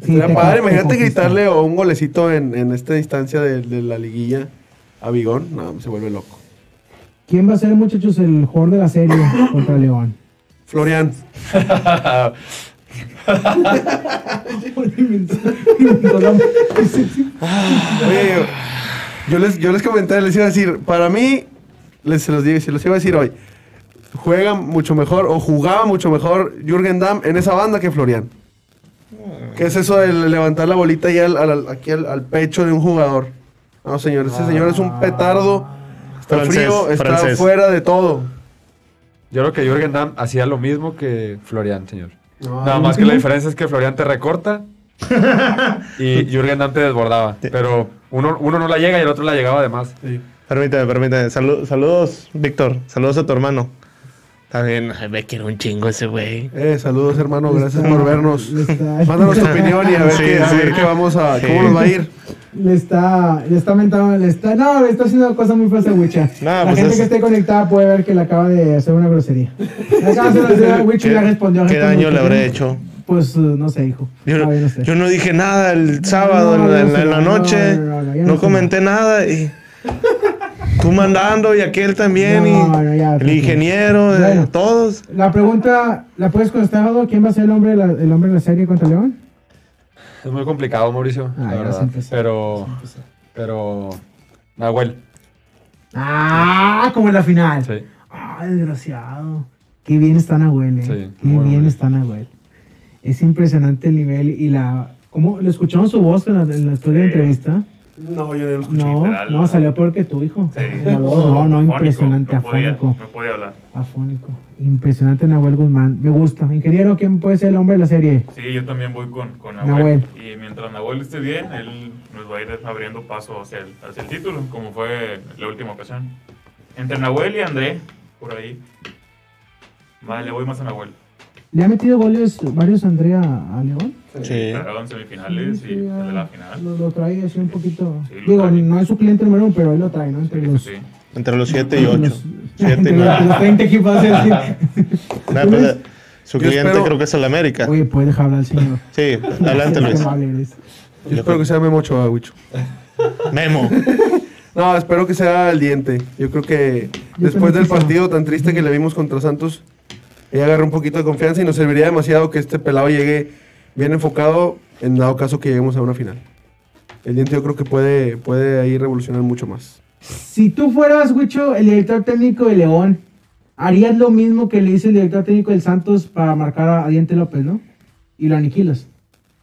Padre, te imagínate *laughs* gritarle o un golecito en, en esta instancia de, de la liguilla a Bigón. No, se vuelve loco. ¿Quién va a ser, muchachos, el jugador de la serie *laughs* contra León? Florian. Oye, yo les, yo les comenté, les iba a decir, para mí, les se los digo, se los iba a decir hoy, juega mucho mejor o jugaba mucho mejor Jürgen Damm en esa banda que Florian. ¿Qué es eso de levantar la bolita y al, al- aquí al, al pecho de un jugador? No, señor, ese señor es un petardo, está Francés, frío, está francés. fuera de todo. Yo creo que Jürgen Damm hacía lo mismo que Florian, señor. No, Nada más que la diferencia es que Florian te recorta y *laughs* Jürgen Damm te desbordaba. Pero uno, uno no la llega y el otro la llegaba además. Sí. Permíteme, permíteme. Salu- saludos, Víctor. Saludos a tu hermano. Está bien. Ay, me quiero un chingo ese güey. Eh, saludos hermano, gracias por vernos. Le está, Mándanos tu opinión y a ver, Sí, qué, a sí. ver qué vamos a, Sí. cómo nos va a ir. le está, le está mentando, le está, no, le está haciendo cosas muy feas a Wicha. No, la pues gente es- que esté conectada puede ver que le acaba de hacer una grosería. *laughs* Le acaba de hacer una grosería a Wicha y ¿Qué, ya respondió. qué daño le habré hecho? Pues, eh, no sé, hijo. Yo, no sé. yo no dije nada el sábado No, en, la, en la- noche. No, no, no, yo No, no sé comenté nada y tú mandando y aquel también No, y no, ya, el tranquilo. ingeniero, eh, Bueno. todos. La pregunta, ¿la puedes contestar, Rodo? ¿Quién va a ser el hombre de la, el hombre de la serie contra León? Es muy complicado, Mauricio, Ah, la verdad. Pero, pero, Nahuel, Ah, como en la final. sí. Ah, desgraciado. Qué bien está Nahuel, eh. Sí, Qué bien bien. está Nahuel. Es impresionante el nivel y la... ¿Cómo? ¿Le escuchamos su voz en la, en la historia de Sí. entrevista? No, yo no lo escuché. No, literal. no, salió peor que tu hijo. Sí. No, no, Afónico, impresionante, no podía, afónico. No podía hablar. Afónico. Impresionante Nahuel Guzmán. Me gusta. Ingeniero, ¿quién puede ser el hombre de la serie? Sí, yo también voy con, con Nahuel. Nahuel. Y mientras Nahuel esté bien, él nos va a ir abriendo paso hacia el, hacia el título, como fue la última ocasión. Entre Nahuel y André, por ahí. Vale, voy más a Nahuel. ¿Le ha metido goles varios Andrea a León? Sí. Claro, en semifinales Sí, y el de ah, la final. Lo, lo trae así un poquito. Sí, Digo, trae. no es su cliente número uno, pero él lo trae, ¿no? Entre Sí, los. sí. Entre los 7 y entre 8. los- 7 y entre los- 9. los 20 equipos. así, así. su cliente espero- creo que es el América. Oye, puede dejar hablar al señor. *laughs* Sí, adelante Luis. Yo espero que sea Memo Ochoa, Wicho. Memo. *laughs* No, espero que sea el diente. Yo creo que Yo después del partido tan triste que le vimos contra Santos, ella agarra un poquito de confianza y nos serviría demasiado que este pelado llegue bien enfocado en dado caso que lleguemos a una final. El diente yo creo que puede, puede ahí revolucionar mucho más. Si tú fueras, Wicho, el director técnico de León, harías lo mismo que le hizo el director técnico del Santos para marcar a, Diente López, ¿no? Y lo aniquilas.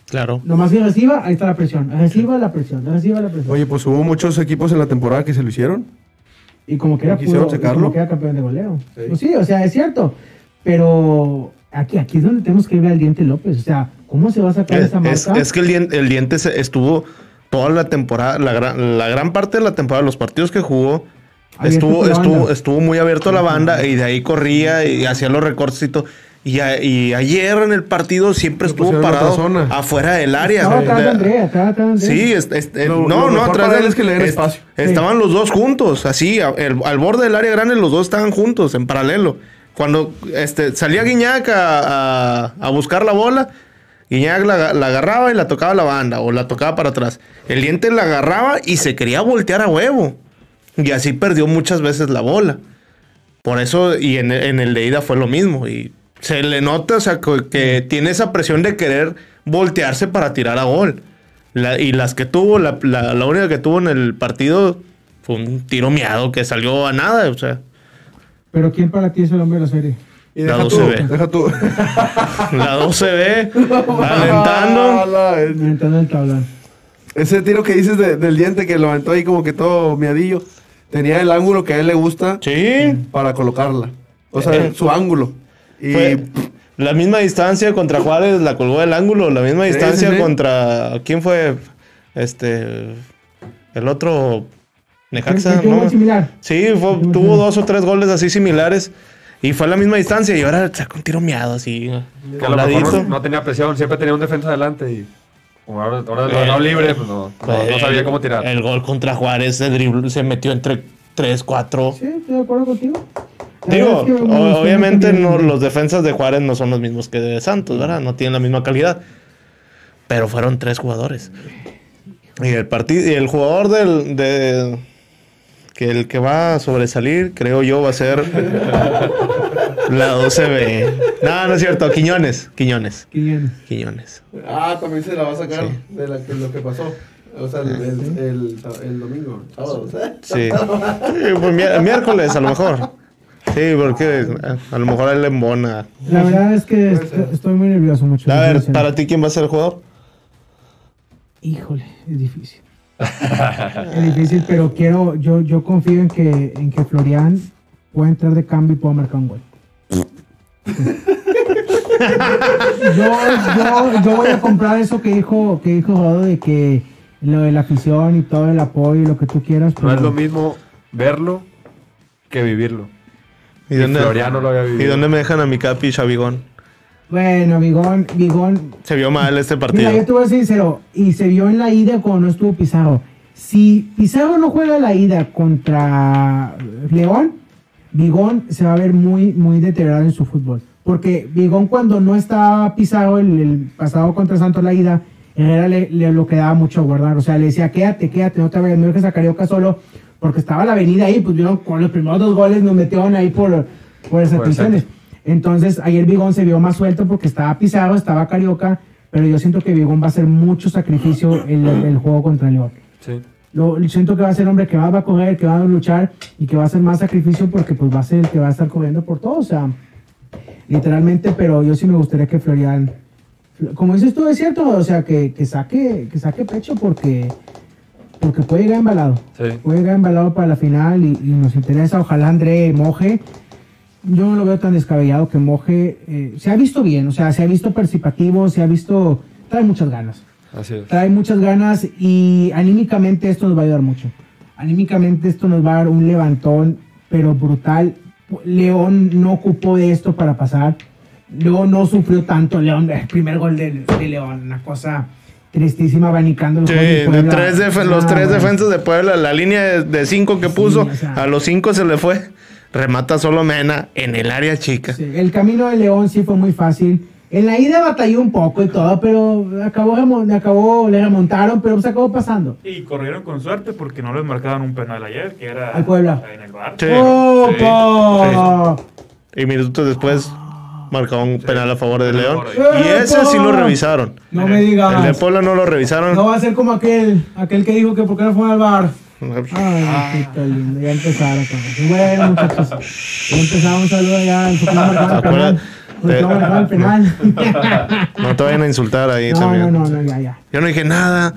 Claro. Nomás que reciba, ahí está la presión. Reciba la presión, reciba la presión. Oye, pues hubo muchos equipos en la temporada que se lo hicieron. Y como que era, ¿Quisieron puro- y como que era campeón de goleo. Sí. Pues sí, o sea, es cierto. Pero aquí, aquí es donde tenemos que ver al Diente López. O sea, ¿cómo se va a sacar Es, esa marca? es- es que el diente, el diente se- estuvo toda la temporada, la gran, la gran parte de la temporada, los partidos que jugó, estuvo, estuvo, estuvo muy abierto a la banda y de ahí corría y hacía los recortes y todo. Y, a- y ayer en el partido siempre estuvo parado afuera del área. Estaba atrás de Andrea, estaba atrás de Andrea. Sí, es- es- eh, Lo- no, lo no, atrás de él es que le den espacio. Estaban los dos juntos, así, a- el- al borde del área grande los dos estaban juntos, en paralelo. Cuando este, salía Guiñac a, a- a buscar la bola, Guiñac la, agarraba y la tocaba la banda o la tocaba para atrás. El diente la agarraba y se quería voltear a huevo. Y así perdió muchas veces la bola. Por eso, y en, en el de ida fue lo mismo. Y se le nota, o sea, que, tiene esa presión de querer voltearse para tirar a gol. Y las que tuvo, la, la- la única que tuvo en el partido fue un tiro miado que salió a nada. O sea, Pero ¿quién para ti es el hombre de la serie? Y La deja tú, 12B. deja tú. *laughs* la 12B, *laughs* alentando. Ala, es- Inventando el tablón. Ese tiro que dices de- del diente que lo aventó ahí como que todo miadillo, tenía el ángulo que a él le gusta Sí, para colocarla. O sea, Eh. su ángulo. Y fue la misma distancia contra Juárez, la colgó del ángulo. La misma Sí, distancia sí, sí. contra. ¿Quién fue? Este. El otro. Necaxa, ¿no? gol similar. Sí, fue- tuvo dos o tres goles así similares. Y fue a la misma distancia. Y ahora sacó un tiro miado así. Que a lo mejor no, no tenía presión, siempre tenía un defensa adelante y como ahora, ahora lo Eh, libre, pues no, no, no El- sabía cómo tirar. El gol contra Juárez se, dribló- se metió entre 3, 4. Sí, estoy de acuerdo contigo. La Digo, es que obviamente no, los defensas de Juárez no son los mismos que de Santos, ¿verdad? No tienen la misma calidad. pero fueron tres jugadores. Y el partido, y el jugador del, de, que el que va a sobresalir, creo yo, va a ser la 12B. No, no es cierto, Quiñones, Quiñones, Quiñones. Quiñones. Ah, también se la va a sacar Sí. de la que- lo que pasó. O sea, el, el, el, el domingo, el sábado. Sí. Sí, pues mié- miércoles a lo mejor. Sí, porque eh, a lo mejor él le embona. La verdad es que est- estoy muy nervioso mucho. A ver, para ti, ¿quién va a ser el jugador? Híjole, es difícil. Es difícil, pero quiero, yo, yo confío en que, en que Florian pueda entrar de cambio y pueda marcar un gol. yo, yo, yo voy a comprar eso que dijo, que dijo Rodo de que lo de la afición y todo el apoyo y lo que tú quieras. No es lo mismo verlo que vivirlo. ¿Y, Y dónde, Floriano lo había ¿Y vivido. dónde me dejan a mi capi y Chavigón? Bueno, Bigón, Bigón, Se vio mal este partido. Mira, yo te voy a ser sincero, y se vio en la ida cuando no estuvo Pizarro. Si Pizarro no juega la ida contra León, Bigón se va a ver muy, muy deteriorado en su fútbol. Porque Bigón cuando no estaba Pizarro el, el pasado contra Santos la ida, Herrera le, le lo quedaba mucho a guardar. O sea, le decía, quédate, quédate, no te vayas, no dejes a Carioca solo, porque estaba la avenida ahí, pues vieron, con los primeros dos goles nos metieron ahí por, por esas. Entonces, ayer Bigón se vio más suelto porque estaba Pizarro, estaba Carioca, pero yo siento que Bigón va a hacer mucho sacrificio en el, el juego contra León. Sí. Lo, siento que va a ser hombre que va, va a correr, que va a luchar y que va a hacer más sacrificio porque pues va a ser el que va a estar corriendo por todo, o sea, literalmente, pero yo sí me gustaría que Florian, como dices tú, es cierto, o sea, que, que saque, que saque pecho porque, porque puede llegar embalado Sí. puede llegar embalado para la final y, y nos interesa. Ojalá André moje. Yo no lo veo tan descabellado que moje. eh, se ha visto bien, o sea, se ha visto participativo, se ha visto. Trae muchas ganas. Así es. Trae muchas ganas y anímicamente esto nos va a ayudar mucho. Anímicamente esto nos va a dar un levantón, pero brutal. León no ocupó de esto para pasar. León no sufrió tanto. León, el primer gol de, de León, una cosa tristísima, abanicando los Sí, de Puebla. tres los Ah, tres bueno. defensas de Puebla, la línea de, de cinco que puso, o sea. a los cinco se le fue. Remata solo Mena en el área chica. Sí, el camino de León sí fue muy fácil. En la ida batalló un poco y todo, pero acabó, acabó le remontaron, pero se acabó pasando. Y corrieron con suerte porque no les marcaban un penal ayer, que era Al Puebla. en el bar. Sí. ¡Opa! Y minutos después marcó un penal a favor de León. Y ese sí lo revisaron. No me digas. El de Puebla no lo revisaron. No va a ser como aquel, aquel que dijo que por qué no fue al bar. Ay, qué lindo. Ya empezaron eso. Bueno, muchachos. Ya empezamos. Un saludo ya. ¿Por qué no marcaron el penal? ¿Por qué no? No te vayan a insultar ahí No, también. no, no, no, ya, ya. Yo no dije nada.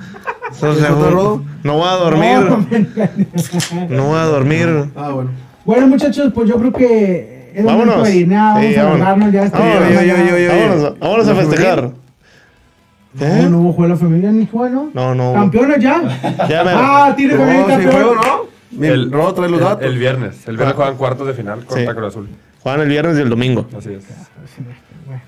O sea, ¿Insultó a Rodo? no voy a No, dormir. *laughs* no, No voy a dormir. Ah, bueno. Bueno, muchachos, pues yo creo que es Vámonos. Nada, Sí, vamos a vámonos. largarnos ya. este Vámonos, programa yo, ya. yo, yo, yo. Vámonos, vámonos a festejar. No, ¿Eh? no hubo juego familia ni juego, No, no. ¿Campeones ya? *laughs* Ya me- Ah, tiene No, familia sí, campeón. juego, ¿no? El- Rodo trae los el- datos. El, viernes. El viernes juegan cuartos de final contra Sí. Cruz Azul. Juegan el viernes y el domingo. Así es.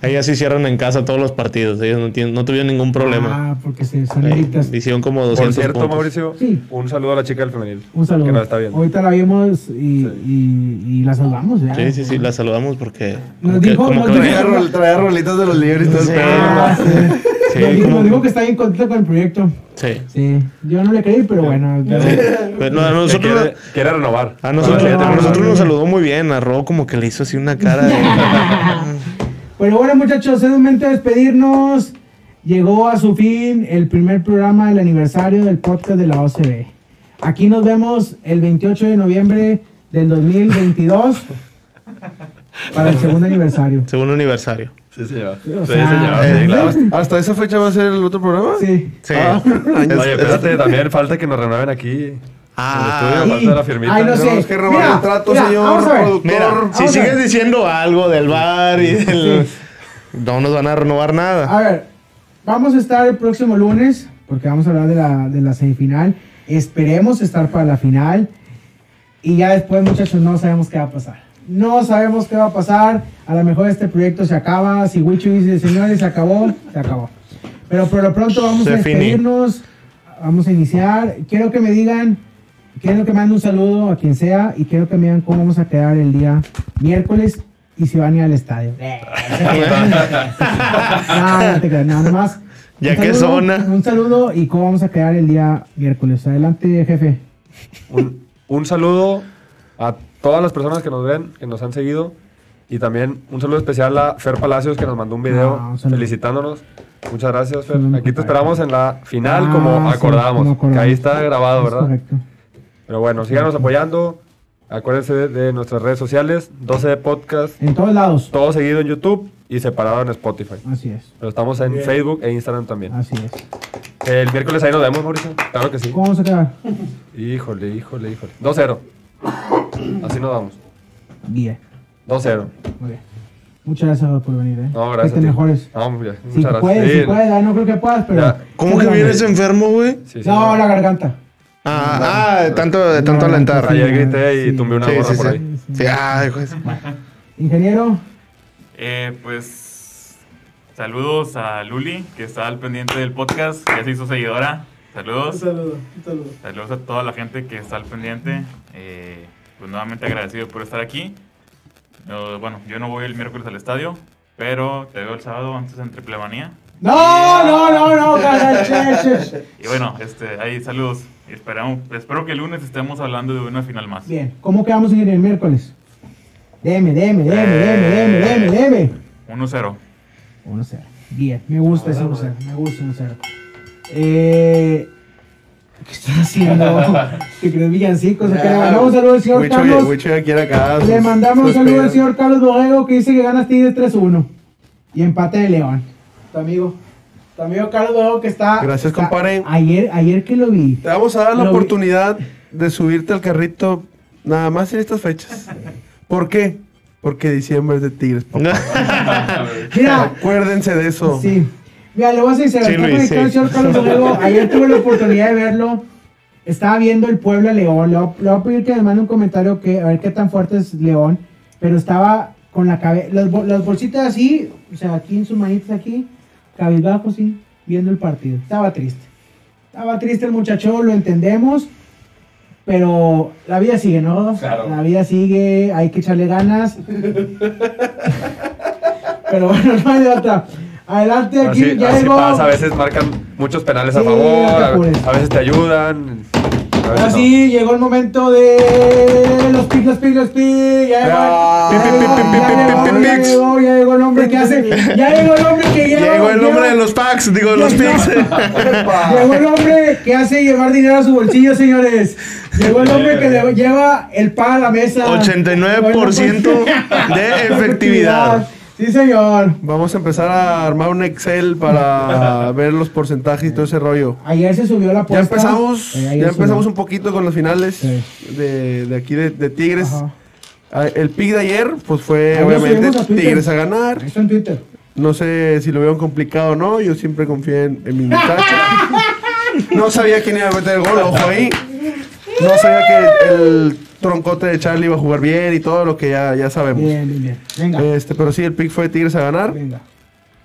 Ellas sí cierran en casa todos los partidos. Ellos no, tienen, no tuvieron ningún problema. Ah, porque se son Eh. Hicieron como Por 200 cierto, puntos. Mauricio, Sí. un saludo a la chica del femenil. Un saludo. Que nos está viendo. Ahorita la vimos y, y, y la saludamos. ¿ya? Sí, sí, sí, la saludamos porque... Nos como que- dijo- como nos que dijo- Traía, rol- traía rolitas de los libres y todo el Sí. dijo, como- nos dijo que está bien contento con el proyecto. Sí. Sí, yo no le creí, pero bueno. Pero no, a nosotros, quiere, quiere renovar. a nosotros, No, no, a nosotros no. nos saludó muy bien. A Ro como que le hizo así una cara de... *laughs* Pero bueno, muchachos, es momento de despedirnos. Llegó a su fin el primer programa del aniversario del podcast de la OCB. Aquí nos vemos el 28 de noviembre del 2022 para el segundo aniversario. Segundo aniversario. Sí, señor. O Sí, eh, Sí, claro. ¿Hasta, esa fecha va a ser el otro programa? Sí. Sí. Ah, *laughs* Es- Oye, es- espérate, también falta que nos renueven aquí. Ah, estudio, falta la firmita. Ay, no sé. Tenemos que robar Mira, el trato, mira, señor productor. Mira, si sigues diciendo algo del bar y del... No nos van a renovar nada. A ver, vamos a estar el próximo lunes, porque vamos a hablar de la, de la semifinal. Esperemos estar para la final. Y ya después, muchachos, no sabemos qué va a pasar. No sabemos qué va a pasar. A lo mejor este proyecto se acaba. Si Wichu dice, señores, se acabó, se acabó. Pero por lo pronto vamos Se a finí. despedirnos. Vamos a iniciar. Quiero que me digan, quiero que manden un saludo a quien sea y quiero que me digan cómo vamos a quedar el día miércoles y si van a ir al estadio. *laughs* *laughs* no, no te creas, nada más. Ya saludo, zona. Un saludo y cómo vamos a quedar el día miércoles. Adelante, jefe. Un, un saludo a todas las personas que nos ven, que nos han seguido. Y también un saludo especial a Fer Palacios que nos mandó un video Ah, saludo. felicitándonos. Muchas gracias, Fer. Aquí te esperamos en la final Ah, como acordamos. Que ahí está grabado, Es ¿verdad? correcto. Pero bueno, síganos apoyando. Acuérdense de, de nuestras redes sociales, 12 de podcast, En todos lados. todo seguido en YouTube y separado en Spotify. Así es. Pero estamos en Facebook e Instagram también. Así es. El miércoles ahí nos vemos, Mauricio. Claro que sí. ¿Cómo vamos a quedar? Híjole, híjole, híjole. 2-0. *coughs* Así nos vamos. Bien. 2-0. Muy bien. Muchas gracias por venir, ¿eh? No, gracias. Que a te mejores. No, hombre, Si muchas gracias. puedes, Sí, si puedes. ah, No creo que puedas, pero... Ya. ¿Cómo que vienes enfermo, güey? sí, sí, No, sí. la garganta. Ah, ah, de tanto, de tanto No, alentar. Ayer grité y Sí. tumbé una Sí, gorra sí, por sí. ahí. Sí, ay, pues. *laughs* Ingeniero, Eh, pues saludos a Luli, que está al pendiente del podcast, ya se hizo seguidora. Saludos. saludo, un saludo. Saludos a toda la gente que está al pendiente. Eh, pues nuevamente agradecido por estar aquí. No, bueno, yo no voy el miércoles al estadio, pero te veo el sábado antes entre Plebanía. No, no, no, no, che, che. Y bueno, este, ahí saludos. Y esperamos, espero que el lunes estemos hablando de una final más. Bien, ¿cómo quedamos en el miércoles? Deme, deme, deme, deme, deme, deme, deme. 1-0. 1-0. Bien, me gusta ese 1-0. Me gusta 1-0. Eh, ¿Qué estás haciendo? *laughs* ¿Qué crees villancicos? qué? Le mandamos un saludo al señor Carlos. Quiere acá. Le mandamos un saludo al señor Carlos Borrego que dice que ganas Tigres 3-1. Y empate de León. Tu amigo. Tu amigo Carlos Borrego que está. Gracias, está- compadre. Ayer, ayer que lo vi. Te vamos a dar la vi- oportunidad de subirte al carrito nada más en estas fechas. ¿Por qué? Porque diciembre es de Tigres, papá. *laughs* Mira, Acuérdense de eso. Sí. Mira, le voy a decir, Sí, Luis, el sí. señor Carlos. *laughs* Ayer tuve la oportunidad de verlo. Estaba viendo el Puebla León. Le voy, le voy a pedir que me mande un comentario que a ver qué tan fuerte es León. Pero estaba con la cabeza, las, bol- las bolsitas así, o sea, aquí en sus manitas aquí, cabizbajo así, viendo el partido. Estaba triste. Estaba triste el muchacho, lo entendemos. Pero la vida sigue, ¿no? Claro. La vida sigue, hay que echarle ganas. *laughs* pero bueno, *laughs* no hay de otra. Adelante, aquí Así, ya así llegó. pasa, a veces marcan muchos penales a Sí, no favor, a, veces te ayudan. Ahora no. sí, llegó el momento de los pics, los pics, los pics. Ya llegó, Ah, ya llegó, ya llegó, pics. el hombre que hace. Ya llegó el hombre que lleva. Llegó el lleva- de los packs, digo, de los picks. Llegó el hombre que hace llevar dinero a su bolsillo, señores. Llegó el hombre que le- lleva el pan a la mesa. 89% de efectividad. Sí, señor. Vamos a empezar a armar un Excel para *laughs* ver los porcentajes y todo ese rollo. Ayer se subió la Ya apuesta. empezamos, Eh, ya subió. empezamos un poquito con las finales Sí. de, de aquí de, de Tigres. Ajá. Ah, El pick de ayer, pues fue Ahí obviamente a. Tigres a ganar. Ahí está en Twitter. No sé si lo vieron complicado o no. Yo siempre confié en, en mi muchacho. *laughs* No sabía quién iba a meter el gol, ojo ahí. *laughs* No sabía que el troncote de Charlie iba a jugar bien y todo lo que ya, ya sabemos. Bien, bien, bien. Venga. Este, pero sí, el pick fue Tigres a ganar. Venga.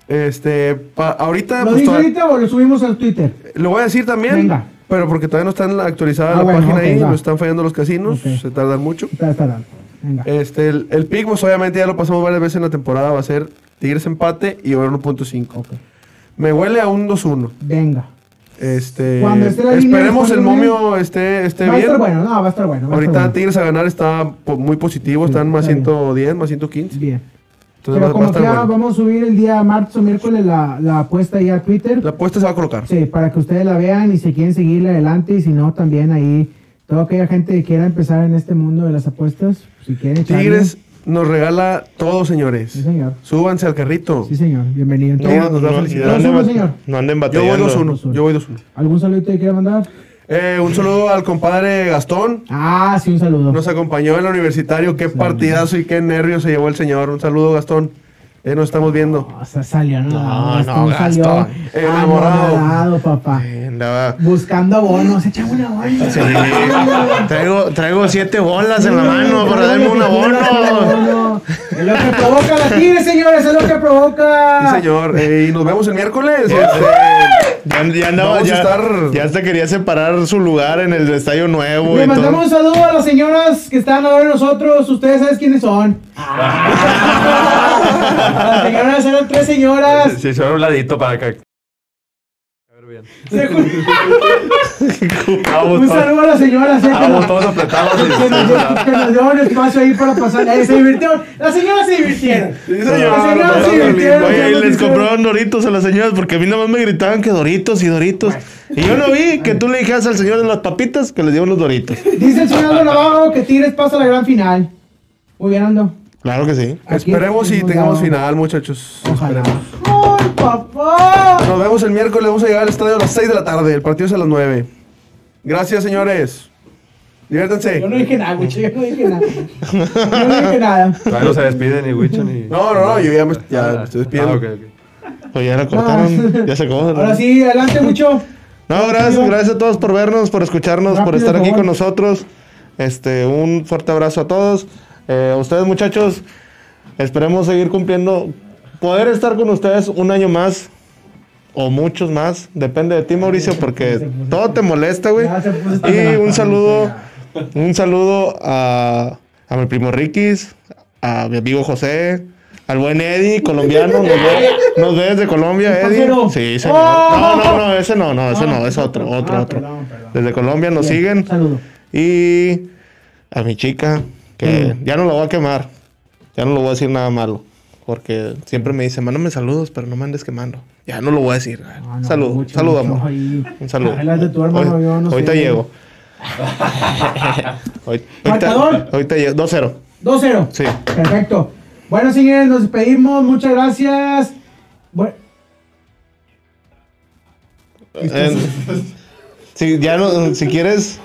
Este, pa- ahorita, ¿Lo pues, toda- ahorita o lo subimos al Twitter? lo voy a decir también. Venga. Pero porque todavía no están actualizadas Ah, la bueno, página ok, ahí, va. nos están fallando los casinos, se tardan mucho. Está dando. Venga. Este, el, el pick, pues obviamente ya lo pasamos varias veces en la temporada, va a ser Tigres empate y over 1.5. Ok. Me huele a un 2-1. Venga. Este, Cuando esté la línea esperemos el momio esté, esté va a bien. estar bueno, no, va a estar bueno. va a Ahorita estar bueno. Tigres a ganar está muy positivo, Sí, están más está bien. 110, más 115. Bien. Entonces Pero va, va a como estar quiera, bueno. vamos a subir el día martes o miércoles la, la apuesta ahí a Twitter. La apuesta se va a colocar. Sí, para que ustedes la vean y si quieren seguirle adelante y si no, también ahí, toda aquella gente que quiera empezar en este mundo de las apuestas, si quieren echarle- Tigres nos regala todo, señores. Sí, señor. Súbanse al carrito. Sí, señor. Bienvenido. No, nos da felicidad. Dos anden uno, señor. no anden Yo voy batallando. 2-1. Yo voy 2-1. ¿Algún saludo que quiera mandar? Eh, un saludo al compadre Gastón. Ah, sí, un saludo. Nos acompañó en el universitario. Qué partidazo y qué nervios se llevó el señor. Un saludo, Gastón. Eh, nos estamos viendo. O sea, salió, no, No, Gastón no, salió Gastón. Enamorado. enamorado, papá. Eh, andaba- Buscando abonos, echame una bola. Sí. Traigo, traigo siete bolas en la mano para darme un abono. Es lo que provoca la tigre, señores, es lo que provoca. Sí, señor. Eh, y nos vemos el miércoles. Este, Ya, ya andaba, Vamos a ya, estar- ya hasta quería separar su lugar en el estadio nuevo. Le y todo. mandamos un saludo a las señoras que están ahora nosotros. Ustedes saben quiénes son. *laughs* *laughs* las señoras eran tres señoras. Sí, se a un ladito para que bien. *laughs* Un saludo a la señora. sí, que estábamos nos- todos apretados. que nos, dio, que nos dio un espacio ahí para pasar. Eh, se divirtieron. Las señoras se divirtieron. señor. Las señoras se divirtieron. Oye, les compraron doritos a las señoras porque a mí nada más me gritaban que doritos y doritos. Y yo no vi que tú le dijeras al señor de las papitas que les dio unos doritos. Dice el señor Aldo Navarro que Tigres pasa a la gran final. Muy bien, Ando. Claro que sí. Aquí Esperemos y tengamos final, muchachos. Ojalá. ¡Ay, papá! Nos vemos el miércoles. Vamos a llegar al estadio a las 6 de la tarde. El partido es a las 9. Gracias, señores. Diviértanse. Yo no dije nada, güey. Yo no dije nada. Yo no dije nada. Todavía no se despide ni Wicho ni. No, no, no. Yo ya me, ya me estoy despidiendo. Ah, ok, ok. Pues ya la cortaron, ya se acabó. Ahora sí, adelante mucho. No, gracias, gracias a todos por vernos, por escucharnos, por Rápido, estar por aquí favor. con nosotros. Este, un fuerte abrazo a todos. Eh, ustedes, muchachos, esperemos seguir cumpliendo, poder estar con ustedes un año más o muchos más. Depende de ti, Mauricio, porque todo te molesta, güey. Y un saludo, un saludo a, a mi primo Rikis, a mi amigo José. Al buen Eddie, colombiano, nos ve, nos ve desde Colombia, ¿El Eddie. Sí, señor. ¡Oh! No, no, no, ese no, no, ese no, es Ah, otro, otro, ah, otro. Desde Colombia nos siguen. Y a mi chica, que ya no lo voy a quemar. Ya no lo voy a decir nada malo. Porque siempre me dice, mándame saludos, pero no me andes quemando. Ya no lo voy a decir. No, no, Salud, mucho, salud, mucho amor. ahí. Un saludo. Tu hermano, Hoy- yo no sé. ahorita llego. *laughs* Hoy- ahorita, ahorita llego. 2-0. 2-0. Sí. Perfecto. Bueno, señores, nos despedimos. Muchas gracias. Bueno, Eh, *laughs* si, ya no, si quieres.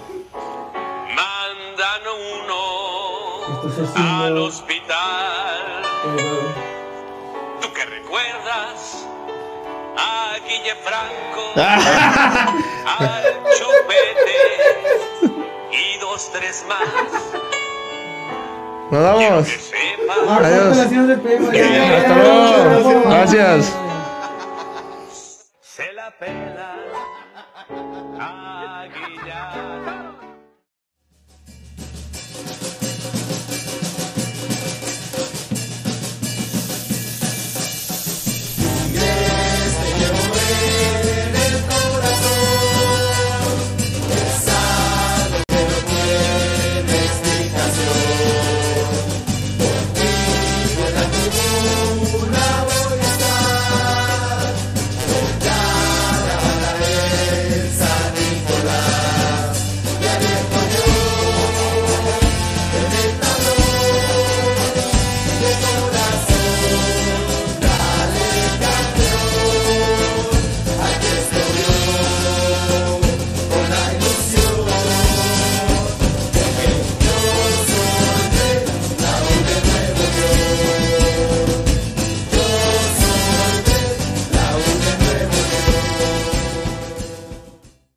Uno Esto es así, al hospital. ¿Tú que recuerdas? A Guille Franco, *laughs* al Chupete y dos, tres más. Nos vamos. Adiós. Hasta luego. Gracias. se la pela. Aguilar.